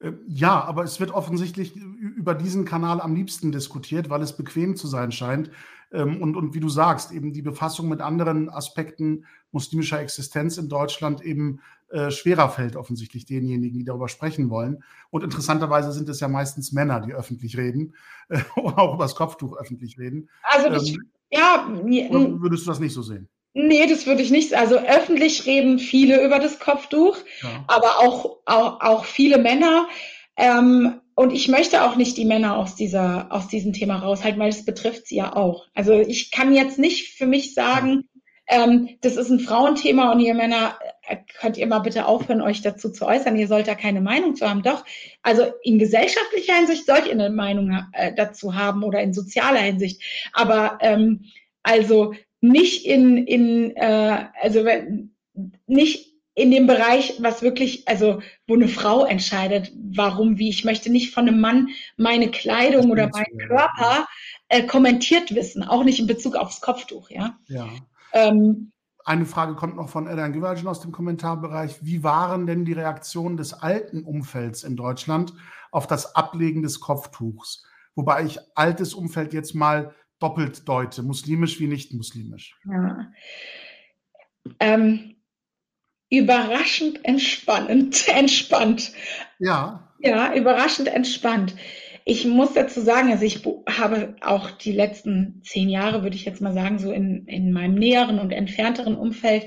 Äh, ja, aber es wird offensichtlich über diesen Kanal am liebsten diskutiert, weil es bequem zu sein scheint. Ähm, und, und wie du sagst, eben die Befassung mit anderen Aspekten muslimischer Existenz in Deutschland eben äh, schwerer fällt, offensichtlich denjenigen, die darüber sprechen wollen. Und interessanterweise sind es ja meistens Männer, die öffentlich reden äh, [LAUGHS] oder auch über das Kopftuch öffentlich reden. Also das, ähm, ja. Oder würdest du das nicht so sehen? Nee, das würde ich nicht. Also öffentlich reden viele über das Kopftuch, ja. aber auch, auch, auch viele Männer. Ähm, und ich möchte auch nicht die Männer aus dieser, aus diesem Thema raushalten, weil es betrifft sie ja auch. Also ich kann jetzt nicht für mich sagen, ähm, das ist ein Frauenthema und ihr Männer könnt ihr mal bitte aufhören, euch dazu zu äußern. Ihr sollt da keine Meinung zu haben. Doch, also in gesellschaftlicher Hinsicht sollt ihr eine Meinung äh, dazu haben oder in sozialer Hinsicht. Aber ähm, also nicht in, in äh, also nicht in dem Bereich, was wirklich, also wo eine Frau entscheidet, warum, wie. Ich möchte nicht von einem Mann meine Kleidung oder meinen Körper äh, kommentiert wissen, auch nicht in Bezug aufs Kopftuch, ja. Ja. Ähm, eine Frage kommt noch von Edan Güvercin aus dem Kommentarbereich. Wie waren denn die Reaktionen des alten Umfelds in Deutschland auf das Ablegen des Kopftuchs? Wobei ich altes Umfeld jetzt mal doppelt deute, muslimisch wie nicht muslimisch. Ja. Ähm, überraschend entspannend, [LAUGHS] entspannt. Ja. Ja, überraschend entspannt. Ich muss dazu sagen, also ich habe auch die letzten zehn Jahre, würde ich jetzt mal sagen, so in, in meinem näheren und entfernteren Umfeld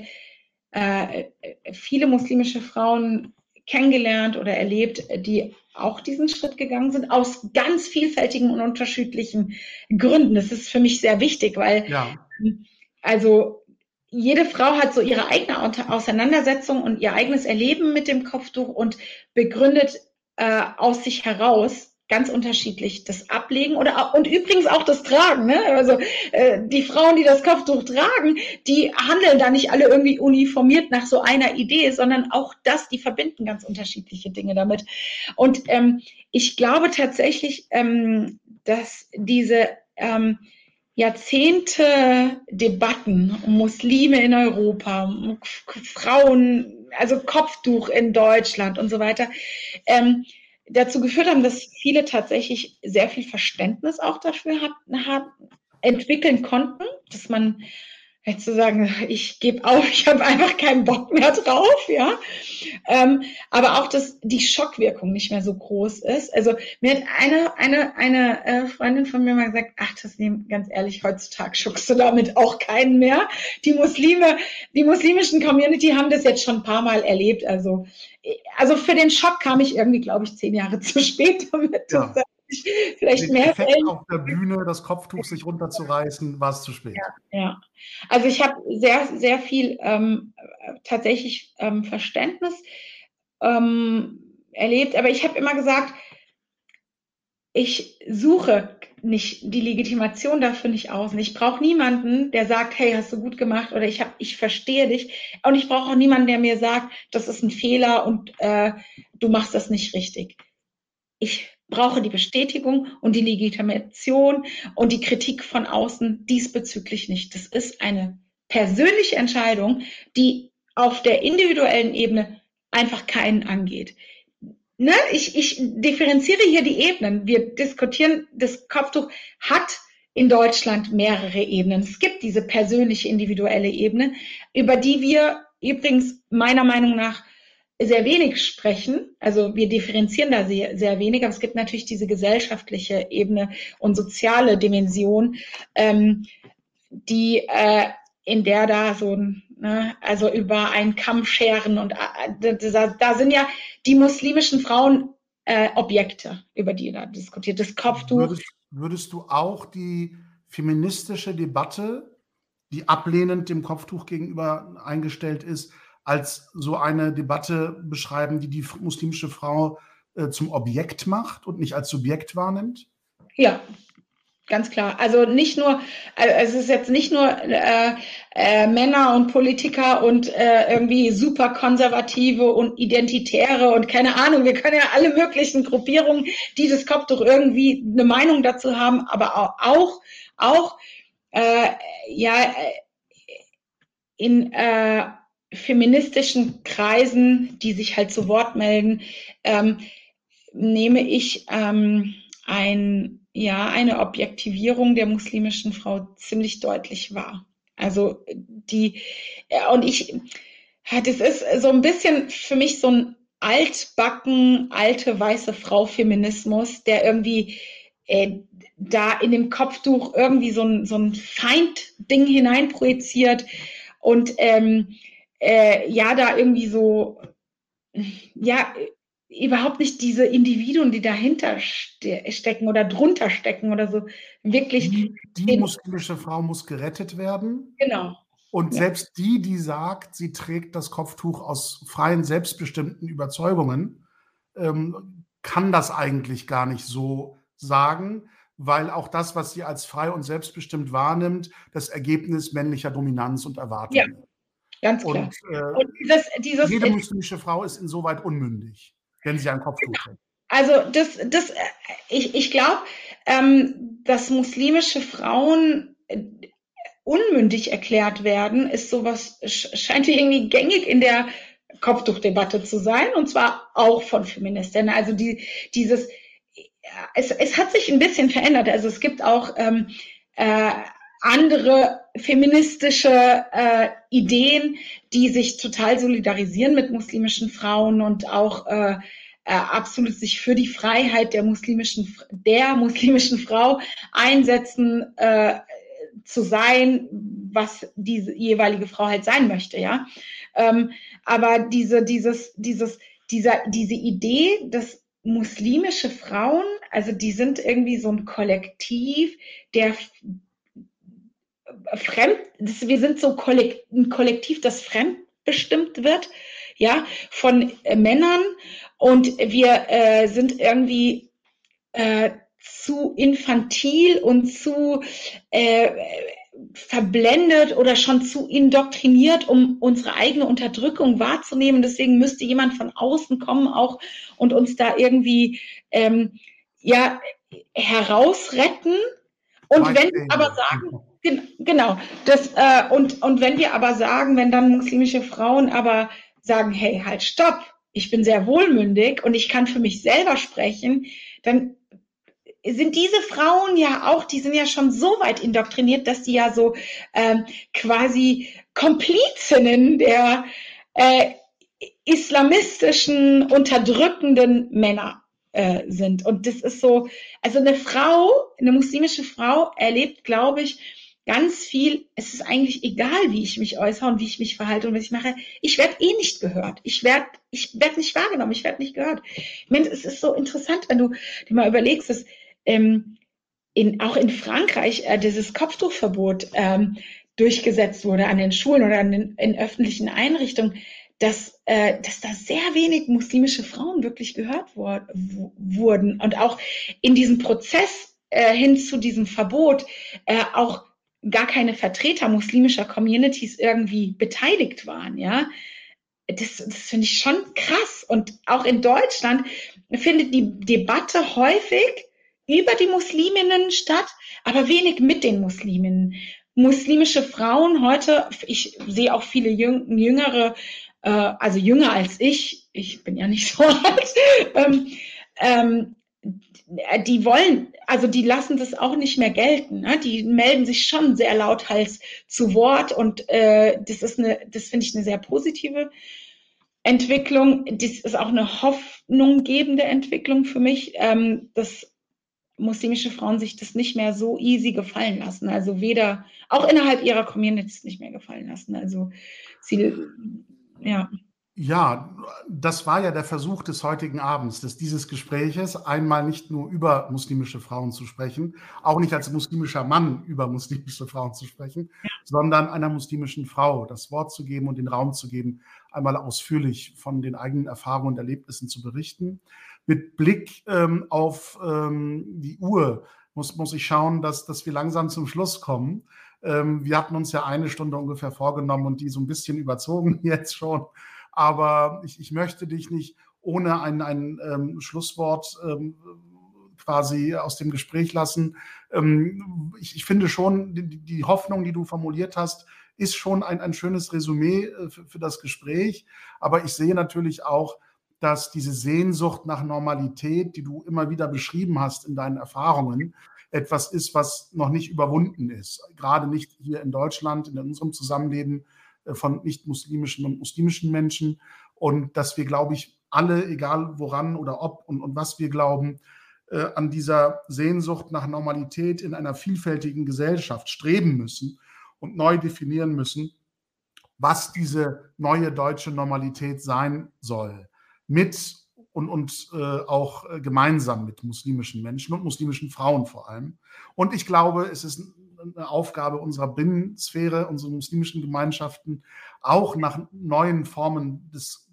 äh, viele muslimische Frauen kennengelernt oder erlebt, die auch diesen Schritt gegangen sind, aus ganz vielfältigen und unterschiedlichen Gründen. Das ist für mich sehr wichtig, weil ja. also jede Frau hat so ihre eigene Auseinandersetzung und ihr eigenes Erleben mit dem Kopftuch und begründet äh, aus sich heraus ganz unterschiedlich das Ablegen oder und übrigens auch das Tragen. Ne? Also äh, die Frauen, die das Kopftuch tragen, die handeln da nicht alle irgendwie uniformiert nach so einer Idee, sondern auch das, die verbinden ganz unterschiedliche Dinge damit. Und ähm, ich glaube tatsächlich, ähm, dass diese ähm, Jahrzehnte Debatten um Muslime in Europa, um Frauen, also Kopftuch in Deutschland und so weiter, ähm, dazu geführt haben, dass viele tatsächlich sehr viel Verständnis auch dafür hat, hat entwickeln konnten, dass man jetzt zu sagen, ich gebe auf, [LAUGHS] ich habe einfach keinen Bock mehr drauf, ja. Ähm, aber auch, dass die Schockwirkung nicht mehr so groß ist. Also mir hat eine, eine, eine äh, Freundin von mir mal gesagt, ach, das nehmen, ganz ehrlich, heutzutage schockst du damit auch keinen mehr. Die Muslime, die muslimischen Community haben das jetzt schon ein paar Mal erlebt. Also, also für den Schock kam ich irgendwie, glaube ich, zehn Jahre [LAUGHS] zu spät damit. Ja [LAUGHS] vielleicht mehr Effekt Fällen. auf der Bühne, das Kopftuch sich runterzureißen, war es zu spät. Ja, ja. also ich habe sehr, sehr viel ähm, tatsächlich ähm, Verständnis ähm, erlebt, aber ich habe immer gesagt, ich suche nicht die Legitimation dafür nicht aus. Ich brauche niemanden, der sagt, hey, hast du gut gemacht oder ich hab, ich verstehe dich. Und ich brauche auch niemanden, der mir sagt, das ist ein Fehler und äh, du machst das nicht richtig. Ich brauche die Bestätigung und die Legitimation und die Kritik von außen diesbezüglich nicht. Das ist eine persönliche Entscheidung, die auf der individuellen Ebene einfach keinen angeht. Ne? Ich, ich differenziere hier die Ebenen. Wir diskutieren, das Kopftuch hat in Deutschland mehrere Ebenen. Es gibt diese persönliche, individuelle Ebene, über die wir übrigens meiner Meinung nach sehr wenig sprechen. Also wir differenzieren da sehr, sehr wenig, aber es gibt natürlich diese gesellschaftliche Ebene und soziale Dimension, ähm, die äh, in der da so ne, also über einen Kamm scheren und äh, da, da sind ja die muslimischen Frauen äh, Objekte, über die da diskutiert. Das Kopftuch. Würdest, würdest du auch die feministische Debatte, die ablehnend dem Kopftuch gegenüber eingestellt ist, als so eine Debatte beschreiben, die die muslimische Frau äh, zum Objekt macht und nicht als Subjekt wahrnimmt? Ja, ganz klar. Also nicht nur, also es ist jetzt nicht nur äh, äh, Männer und Politiker und äh, irgendwie super konservative und Identitäre und keine Ahnung, wir können ja alle möglichen Gruppierungen, die das Kopftuch irgendwie eine Meinung dazu haben, aber auch, auch, auch äh, ja, äh, in äh, feministischen Kreisen, die sich halt zu Wort melden, ähm, nehme ich ähm, ein, ja, eine Objektivierung der muslimischen Frau ziemlich deutlich wahr. Also die, äh, und ich, das ist so ein bisschen für mich so ein altbacken, alte weiße Frau Feminismus, der irgendwie äh, da in dem Kopftuch irgendwie so ein, so ein Feindding hineinprojiziert und ähm, äh, ja da irgendwie so, ja, überhaupt nicht diese Individuen, die dahinter ste stecken oder drunter stecken oder so, wirklich. Die, die muslimische Frau muss gerettet werden. Genau. Und ja. selbst die, die sagt, sie trägt das Kopftuch aus freien, selbstbestimmten Überzeugungen, ähm, kann das eigentlich gar nicht so sagen, weil auch das, was sie als frei und selbstbestimmt wahrnimmt, das Ergebnis männlicher Dominanz und Erwartung ja. Ganz klar. Und, äh, und dieses, dieses, jede muslimische Frau ist insoweit unmündig, wenn sie ein Kopftuch trägt. Also das, das, äh, ich, ich glaube, ähm, dass muslimische Frauen äh, unmündig erklärt werden, ist sowas, scheint irgendwie gängig in der Kopftuchdebatte zu sein, und zwar auch von Feministinnen. Also die, dieses, es, es hat sich ein bisschen verändert. Also es gibt auch ähm, äh, andere feministische äh, Ideen, die sich total solidarisieren mit muslimischen Frauen und auch äh, äh, absolut sich für die Freiheit der muslimischen der muslimischen Frau einsetzen äh, zu sein, was diese jeweilige Frau halt sein möchte, ja. Ähm, aber diese dieses dieses dieser diese Idee, dass muslimische Frauen, also die sind irgendwie so ein Kollektiv, der fremd, das, wir sind so kollekt, ein Kollektiv, das fremdbestimmt wird, ja, von äh, Männern. Und wir äh, sind irgendwie äh, zu infantil und zu äh, verblendet oder schon zu indoktriniert, um unsere eigene Unterdrückung wahrzunehmen. Deswegen müsste jemand von außen kommen auch und uns da irgendwie ähm, ja herausretten. Und wenn wir aber sagen, genau, das, äh, und, und wenn wir aber sagen, wenn dann muslimische Frauen aber sagen, hey, halt, stopp, ich bin sehr wohlmündig und ich kann für mich selber sprechen, dann sind diese Frauen ja auch, die sind ja schon so weit indoktriniert, dass die ja so ähm, quasi Komplizinnen der äh, islamistischen, unterdrückenden Männer äh, sind. Und das ist so, also eine Frau, eine muslimische Frau erlebt, glaube ich, ganz viel, es ist eigentlich egal, wie ich mich äußere und wie ich mich verhalte und was ich mache. Ich werde eh nicht gehört. Ich werde ich werd nicht wahrgenommen, ich werde nicht gehört. Ich meine, es ist so interessant, wenn du dir mal überlegst, dass ähm, in, auch in Frankreich äh, dieses Kopftuchverbot ähm, durchgesetzt wurde an den Schulen oder an den, in öffentlichen Einrichtungen dass, äh, dass da sehr wenig muslimische Frauen wirklich gehört wo, wurden und auch in diesem Prozess äh, hin zu diesem Verbot äh, auch gar keine Vertreter muslimischer Communities irgendwie beteiligt waren, ja. Das, das finde ich schon krass. Und auch in Deutschland findet die Debatte häufig über die Musliminnen statt, aber wenig mit den Musliminnen. Muslimische Frauen heute, ich sehe auch viele jüngere äh, also jünger als ich, ich bin ja nicht so [LAUGHS] alt, ähm, ähm, die wollen, also die lassen das auch nicht mehr gelten. Ne? Die melden sich schon sehr lauthals zu Wort und äh, das ist eine, das finde ich eine sehr positive Entwicklung. Das ist auch eine hoffnunggebende Entwicklung für mich, ähm, dass muslimische Frauen sich das nicht mehr so easy gefallen lassen. Also weder, auch innerhalb ihrer Communities nicht mehr gefallen lassen. Also sie ja. Ja, das war ja der Versuch des heutigen Abends, des dieses Gespräches, einmal nicht nur über muslimische Frauen zu sprechen, auch nicht als muslimischer Mann über muslimische Frauen zu sprechen, ja. sondern einer muslimischen Frau das Wort zu geben und den Raum zu geben, einmal ausführlich von den eigenen Erfahrungen und Erlebnissen zu berichten. Mit Blick ähm, auf ähm, die Uhr muss, muss ich schauen, dass, dass wir langsam zum Schluss kommen. Ähm, wir hatten uns ja eine Stunde ungefähr vorgenommen und die so ein bisschen überzogen [LAUGHS] jetzt schon. Aber ich, ich möchte dich nicht ohne ein, ein ähm, Schlusswort ähm, quasi aus dem Gespräch lassen. Ähm, ich, ich, finde schon, die, die, Hoffnung, die du formuliert hast, ist schon ein, ein schönes Resümee äh, für, für das Gespräch. Aber ich sehe natürlich auch, dass diese Sehnsucht nach Normalität, die du immer wieder beschrieben hast in deinen Erfahrungen, etwas ist, was noch nicht überwunden ist. Gerade nicht hier in Deutschland, in unserem Zusammenleben von nicht-muslimischen und muslimischen Menschen. Und dass wir, glaube ich, alle, egal woran oder ob und, und was wir glauben, äh, an dieser Sehnsucht nach Normalität in einer vielfältigen Gesellschaft streben müssen und neu definieren müssen, was diese neue deutsche Normalität sein soll. Mit und, und äh, auch äh, gemeinsam mit muslimischen Menschen und muslimischen Frauen vor allem. Und ich glaube, es ist eine Aufgabe unserer Binnensphäre, unserer muslimischen Gemeinschaften, auch nach neuen Formen des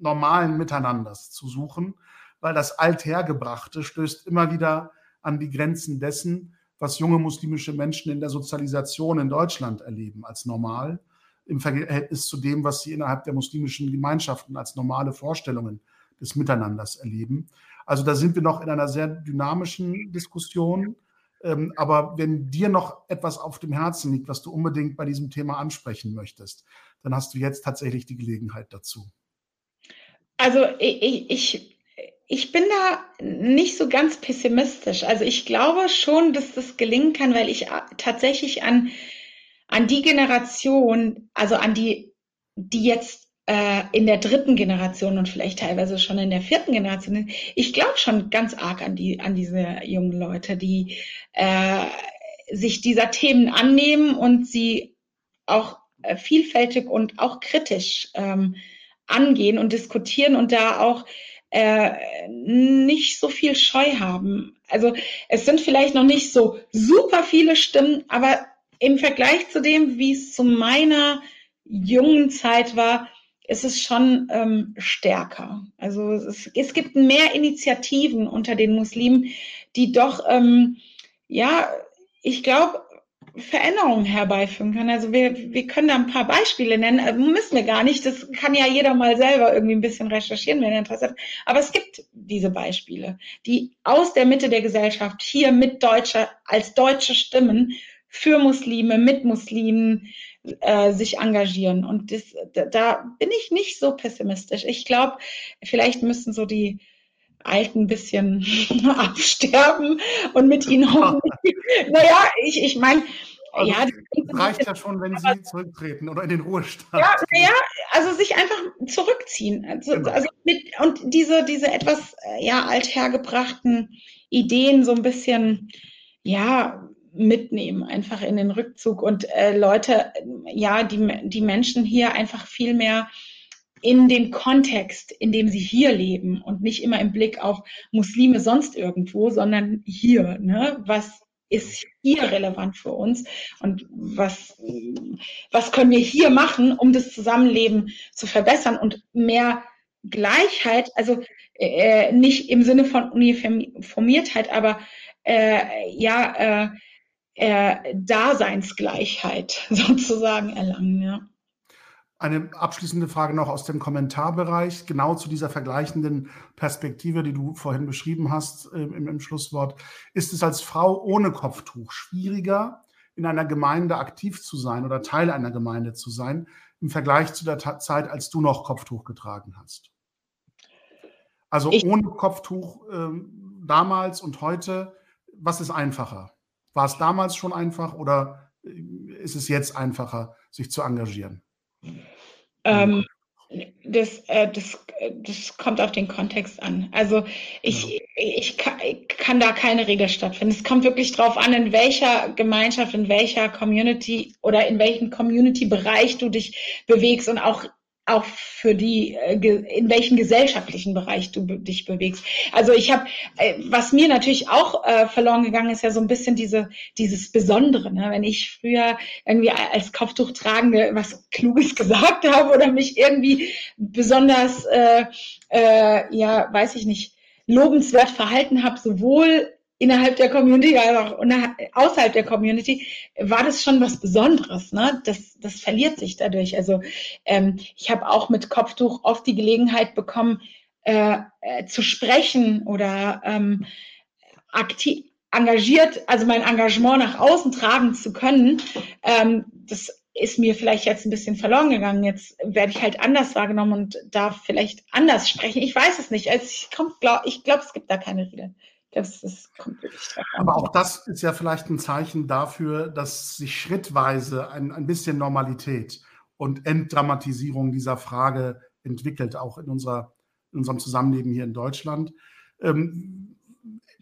normalen Miteinanders zu suchen, weil das Althergebrachte stößt immer wieder an die Grenzen dessen, was junge muslimische Menschen in der Sozialisation in Deutschland erleben als normal, im Verhältnis zu dem, was sie innerhalb der muslimischen Gemeinschaften als normale Vorstellungen des Miteinanders erleben. Also da sind wir noch in einer sehr dynamischen Diskussion. Ähm, aber wenn dir noch etwas auf dem Herzen liegt, was du unbedingt bei diesem Thema ansprechen möchtest, dann hast du jetzt tatsächlich die Gelegenheit dazu. Also ich, ich, ich bin da nicht so ganz pessimistisch. Also ich glaube schon, dass das gelingen kann, weil ich tatsächlich an, an die Generation, also an die, die jetzt äh, in der dritten Generation und vielleicht teilweise schon in der vierten Generation. Ich glaube schon ganz arg an die an diese jungen Leute, die äh, sich dieser Themen annehmen und sie auch äh, vielfältig und auch kritisch ähm, angehen und diskutieren und da auch äh, nicht so viel Scheu haben. Also es sind vielleicht noch nicht so super viele Stimmen, aber im Vergleich zu dem, wie es zu meiner jungen Zeit war, ist es schon ähm, stärker. Also es, es, gibt mehr Initiativen unter den Muslimen, die doch, ähm, ja, ich glaube, Veränderungen herbeiführen kann. Also wir, wir können da ein paar Beispiele nennen, also müssen wir gar nicht, das kann ja jeder mal selber irgendwie ein bisschen recherchieren, wenn er Interesse hat. Aber es gibt diese Beispiele, die aus der Mitte der Gesellschaft hier mit Deutscher, als deutsche Stimmen für Muslime, mit Muslimen äh, sich engagieren. Und das, da bin ich nicht so pessimistisch. Ich glaube, vielleicht müssen so die Alten bisschen [LAUGHS] absterben und mit ihnen hoffentlich. [LAUGHS] naja, ich, ich meine, also ja, reicht ja schon, wenn sie zurücktreten oder in den Ruhestand. Ja, naja, also sich einfach zurückziehen. Also, genau. also mit, und diese, diese etwas äh, ja, althergebrachten Ideen so ein bisschen, ja, mitnehmen, einfach in den Rückzug und äh, Leute, ja, die, die Menschen hier einfach viel mehr in dem Kontext, in dem sie hier leben und nicht immer im Blick auf Muslime sonst irgendwo, sondern hier. Ne? Was ist hier relevant für uns und was, was können wir hier machen, um das Zusammenleben zu verbessern und mehr Gleichheit, also äh, nicht im Sinne von Uniformiertheit, aber äh, ja, äh, äh, Daseinsgleichheit [LAUGHS] sozusagen erlangen. Ja. Eine abschließende Frage noch aus dem Kommentarbereich, genau zu dieser vergleichenden Perspektive, die du vorhin beschrieben hast äh, im, im, Schlusswort. Ist es als Frau ohne Kopftuch schwieriger, in einer Gemeinde aktiv zu sein oder Teil einer Gemeinde zu sein, im Vergleich zu der Ta Zeit, als du noch Kopftuch getragen hast? Also ich ohne Kopftuch äh, damals und heute, was ist einfacher? War es damals schon einfach oder äh, ist es jetzt einfacher, sich zu engagieren? Ähm, das, äh, das, das kommt auf den Kontext an. Also ich, ja. ich, kann, ich, kann, da keine Regel stattfinden. Es kommt wirklich darauf an, in welcher Gemeinschaft, in welcher Community oder in welchem Community-Bereich du dich bewegst und auch auch für die, äh, in welchem gesellschaftlichen Bereich du dich bewegst. Also ich habe, äh, was mir natürlich auch äh, verloren gegangen ist, ja so ein bisschen diese, dieses Besondere. Ne? Wenn ich früher irgendwie als Kopftuch tragende was Kluges [LAUGHS] gesagt habe oder mich irgendwie besonders, äh, äh, ja, weiß ich nicht, lobenswert verhalten habe, sowohl innerhalb der Community, also auch außerhalb der Community, war das schon was Besonderes. Ne? Das, das verliert sich dadurch. Also ähm, ich habe auch mit Kopftuch oft die Gelegenheit bekommen, äh, äh, zu sprechen oder ähm, aktiv engagiert, also mein Engagement nach außen tragen zu können. Ähm, das ist mir vielleicht jetzt ein bisschen verloren gegangen. Jetzt werde ich halt anders wahrgenommen und darf vielleicht anders sprechen. Ich weiß es nicht. Also ich glaube, glaub, es gibt da keine Regeln. Das, das kommt wirklich Aber auch das ist ja vielleicht ein Zeichen dafür, dass sich schrittweise ein, ein bisschen Normalität und Entdramatisierung dieser Frage entwickelt, auch in, unserer, in unserem Zusammenleben hier in Deutschland. Ähm,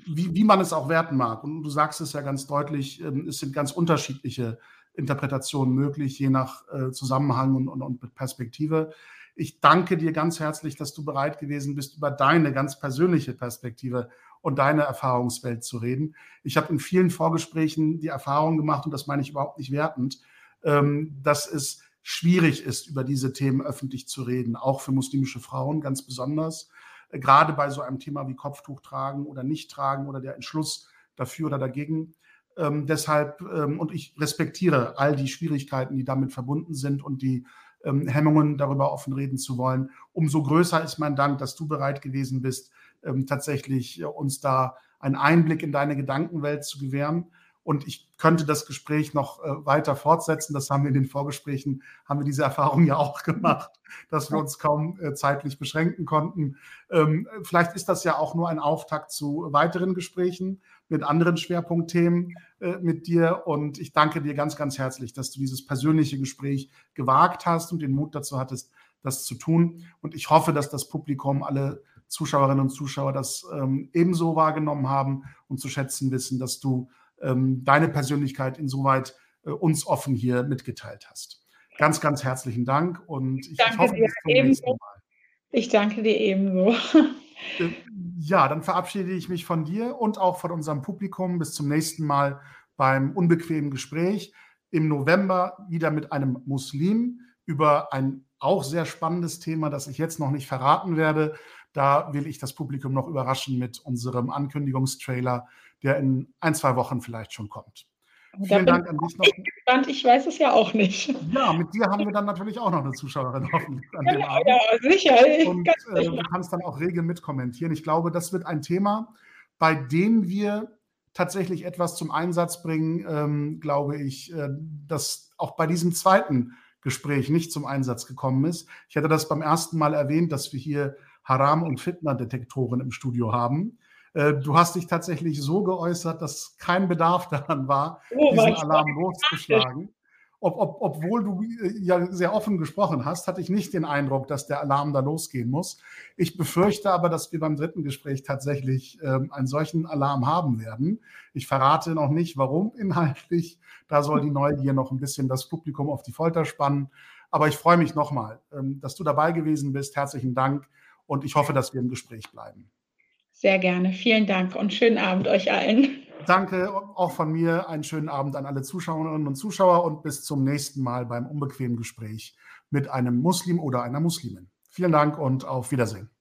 wie, wie man es auch werten mag. Und du sagst es ja ganz deutlich, ähm, es sind ganz unterschiedliche Interpretationen möglich, je nach äh, Zusammenhang und, und, und Perspektive. Ich danke dir ganz herzlich, dass du bereit gewesen bist, über deine ganz persönliche Perspektive und deine Erfahrungswelt zu reden. Ich habe in vielen Vorgesprächen die Erfahrung gemacht, und das meine ich überhaupt nicht wertend, ähm, dass es schwierig ist, über diese Themen öffentlich zu reden, auch für muslimische Frauen ganz besonders. Äh, gerade bei so einem Thema wie Kopftuch tragen oder nicht tragen oder der Entschluss dafür oder dagegen. Ähm, deshalb, ähm, und ich respektiere all die Schwierigkeiten, die damit verbunden sind und die ähm, Hemmungen, darüber offen reden zu wollen. Umso größer ist mein Dank, dass du bereit gewesen bist, ähm, tatsächlich äh, uns da einen Einblick in deine Gedankenwelt zu gewähren. Und ich könnte das Gespräch noch äh, weiter fortsetzen. Das haben wir in den Vorgesprächen, haben wir diese Erfahrung ja auch gemacht, dass wir uns kaum äh, zeitlich beschränken konnten. Ähm, vielleicht ist das ja auch nur ein Auftakt zu weiteren Gesprächen mit anderen Schwerpunktthemen äh, mit dir. Und ich danke dir ganz, ganz herzlich, dass du dieses persönliche Gespräch gewagt hast und den Mut dazu hattest, das zu tun. Und ich hoffe, dass das Publikum alle Zuschauerinnen und Zuschauer das ähm, ebenso wahrgenommen haben und zu schätzen wissen, dass du ähm, deine Persönlichkeit insoweit äh, uns offen hier mitgeteilt hast. Ganz, ganz herzlichen Dank und ich, danke hoffe, dir bis zum ebenso. nächsten Mal. Ich danke dir ebenso. Äh, ja, dann verabschiede ich mich von dir und auch von unserem Publikum. Bis zum nächsten Mal beim unbequemen Gespräch. Im November wieder mit einem Muslim über ein auch sehr spannendes Thema, das ich jetzt noch nicht verraten werde. Da will ich das Publikum noch überraschen mit unserem Ankündigungstrailer, der in ein, zwei Wochen vielleicht schon kommt. Vielen Dank an dich noch. Ich bin gespannt, ich weiß es ja auch nicht. Ja, mit dir haben wir dann natürlich auch noch eine Zuschauerin hoffentlich an dem ja, Abend. Ja, sicher. Und äh, du kannst dann auch rege mitkommentieren. Ich glaube, das wird ein Thema, bei dem wir tatsächlich etwas zum Einsatz bringen, ähm, glaube ich, äh, das auch bei diesem zweiten Gespräch nicht zum Einsatz gekommen ist. Ich hatte das beim ersten Mal erwähnt, dass wir hier Haram- und Fitner-Detektoren im Studio haben. Äh, du hast dich tatsächlich so geäußert, dass kein Bedarf [LAUGHS] daran war, oh, diesen Alarm loszuschlagen. Ob, ob, obwohl du äh, ja sehr offen gesprochen hast, hatte ich nicht den Eindruck, dass der Alarm da losgehen muss. Ich befürchte aber, dass wir beim dritten Gespräch tatsächlich ähm, einen solchen Alarm haben werden. Ich verrate noch nicht, warum inhaltlich. Da soll die Neugier noch ein bisschen das Publikum auf die Folter spannen. Aber ich freue mich nochmal, ähm, dass du dabei gewesen bist. Herzlichen Dank und ich hoffe, dass wir im Gespräch bleiben. Sehr gerne. Vielen Dank und schönen Abend euch allen. Danke auch von mir. Einen schönen Abend an alle Zuschauerinnen und Zuschauer und bis zum nächsten Mal beim unbequemen Gespräch mit einem Muslim oder einer Muslimin. Vielen Dank und auf Wiedersehen.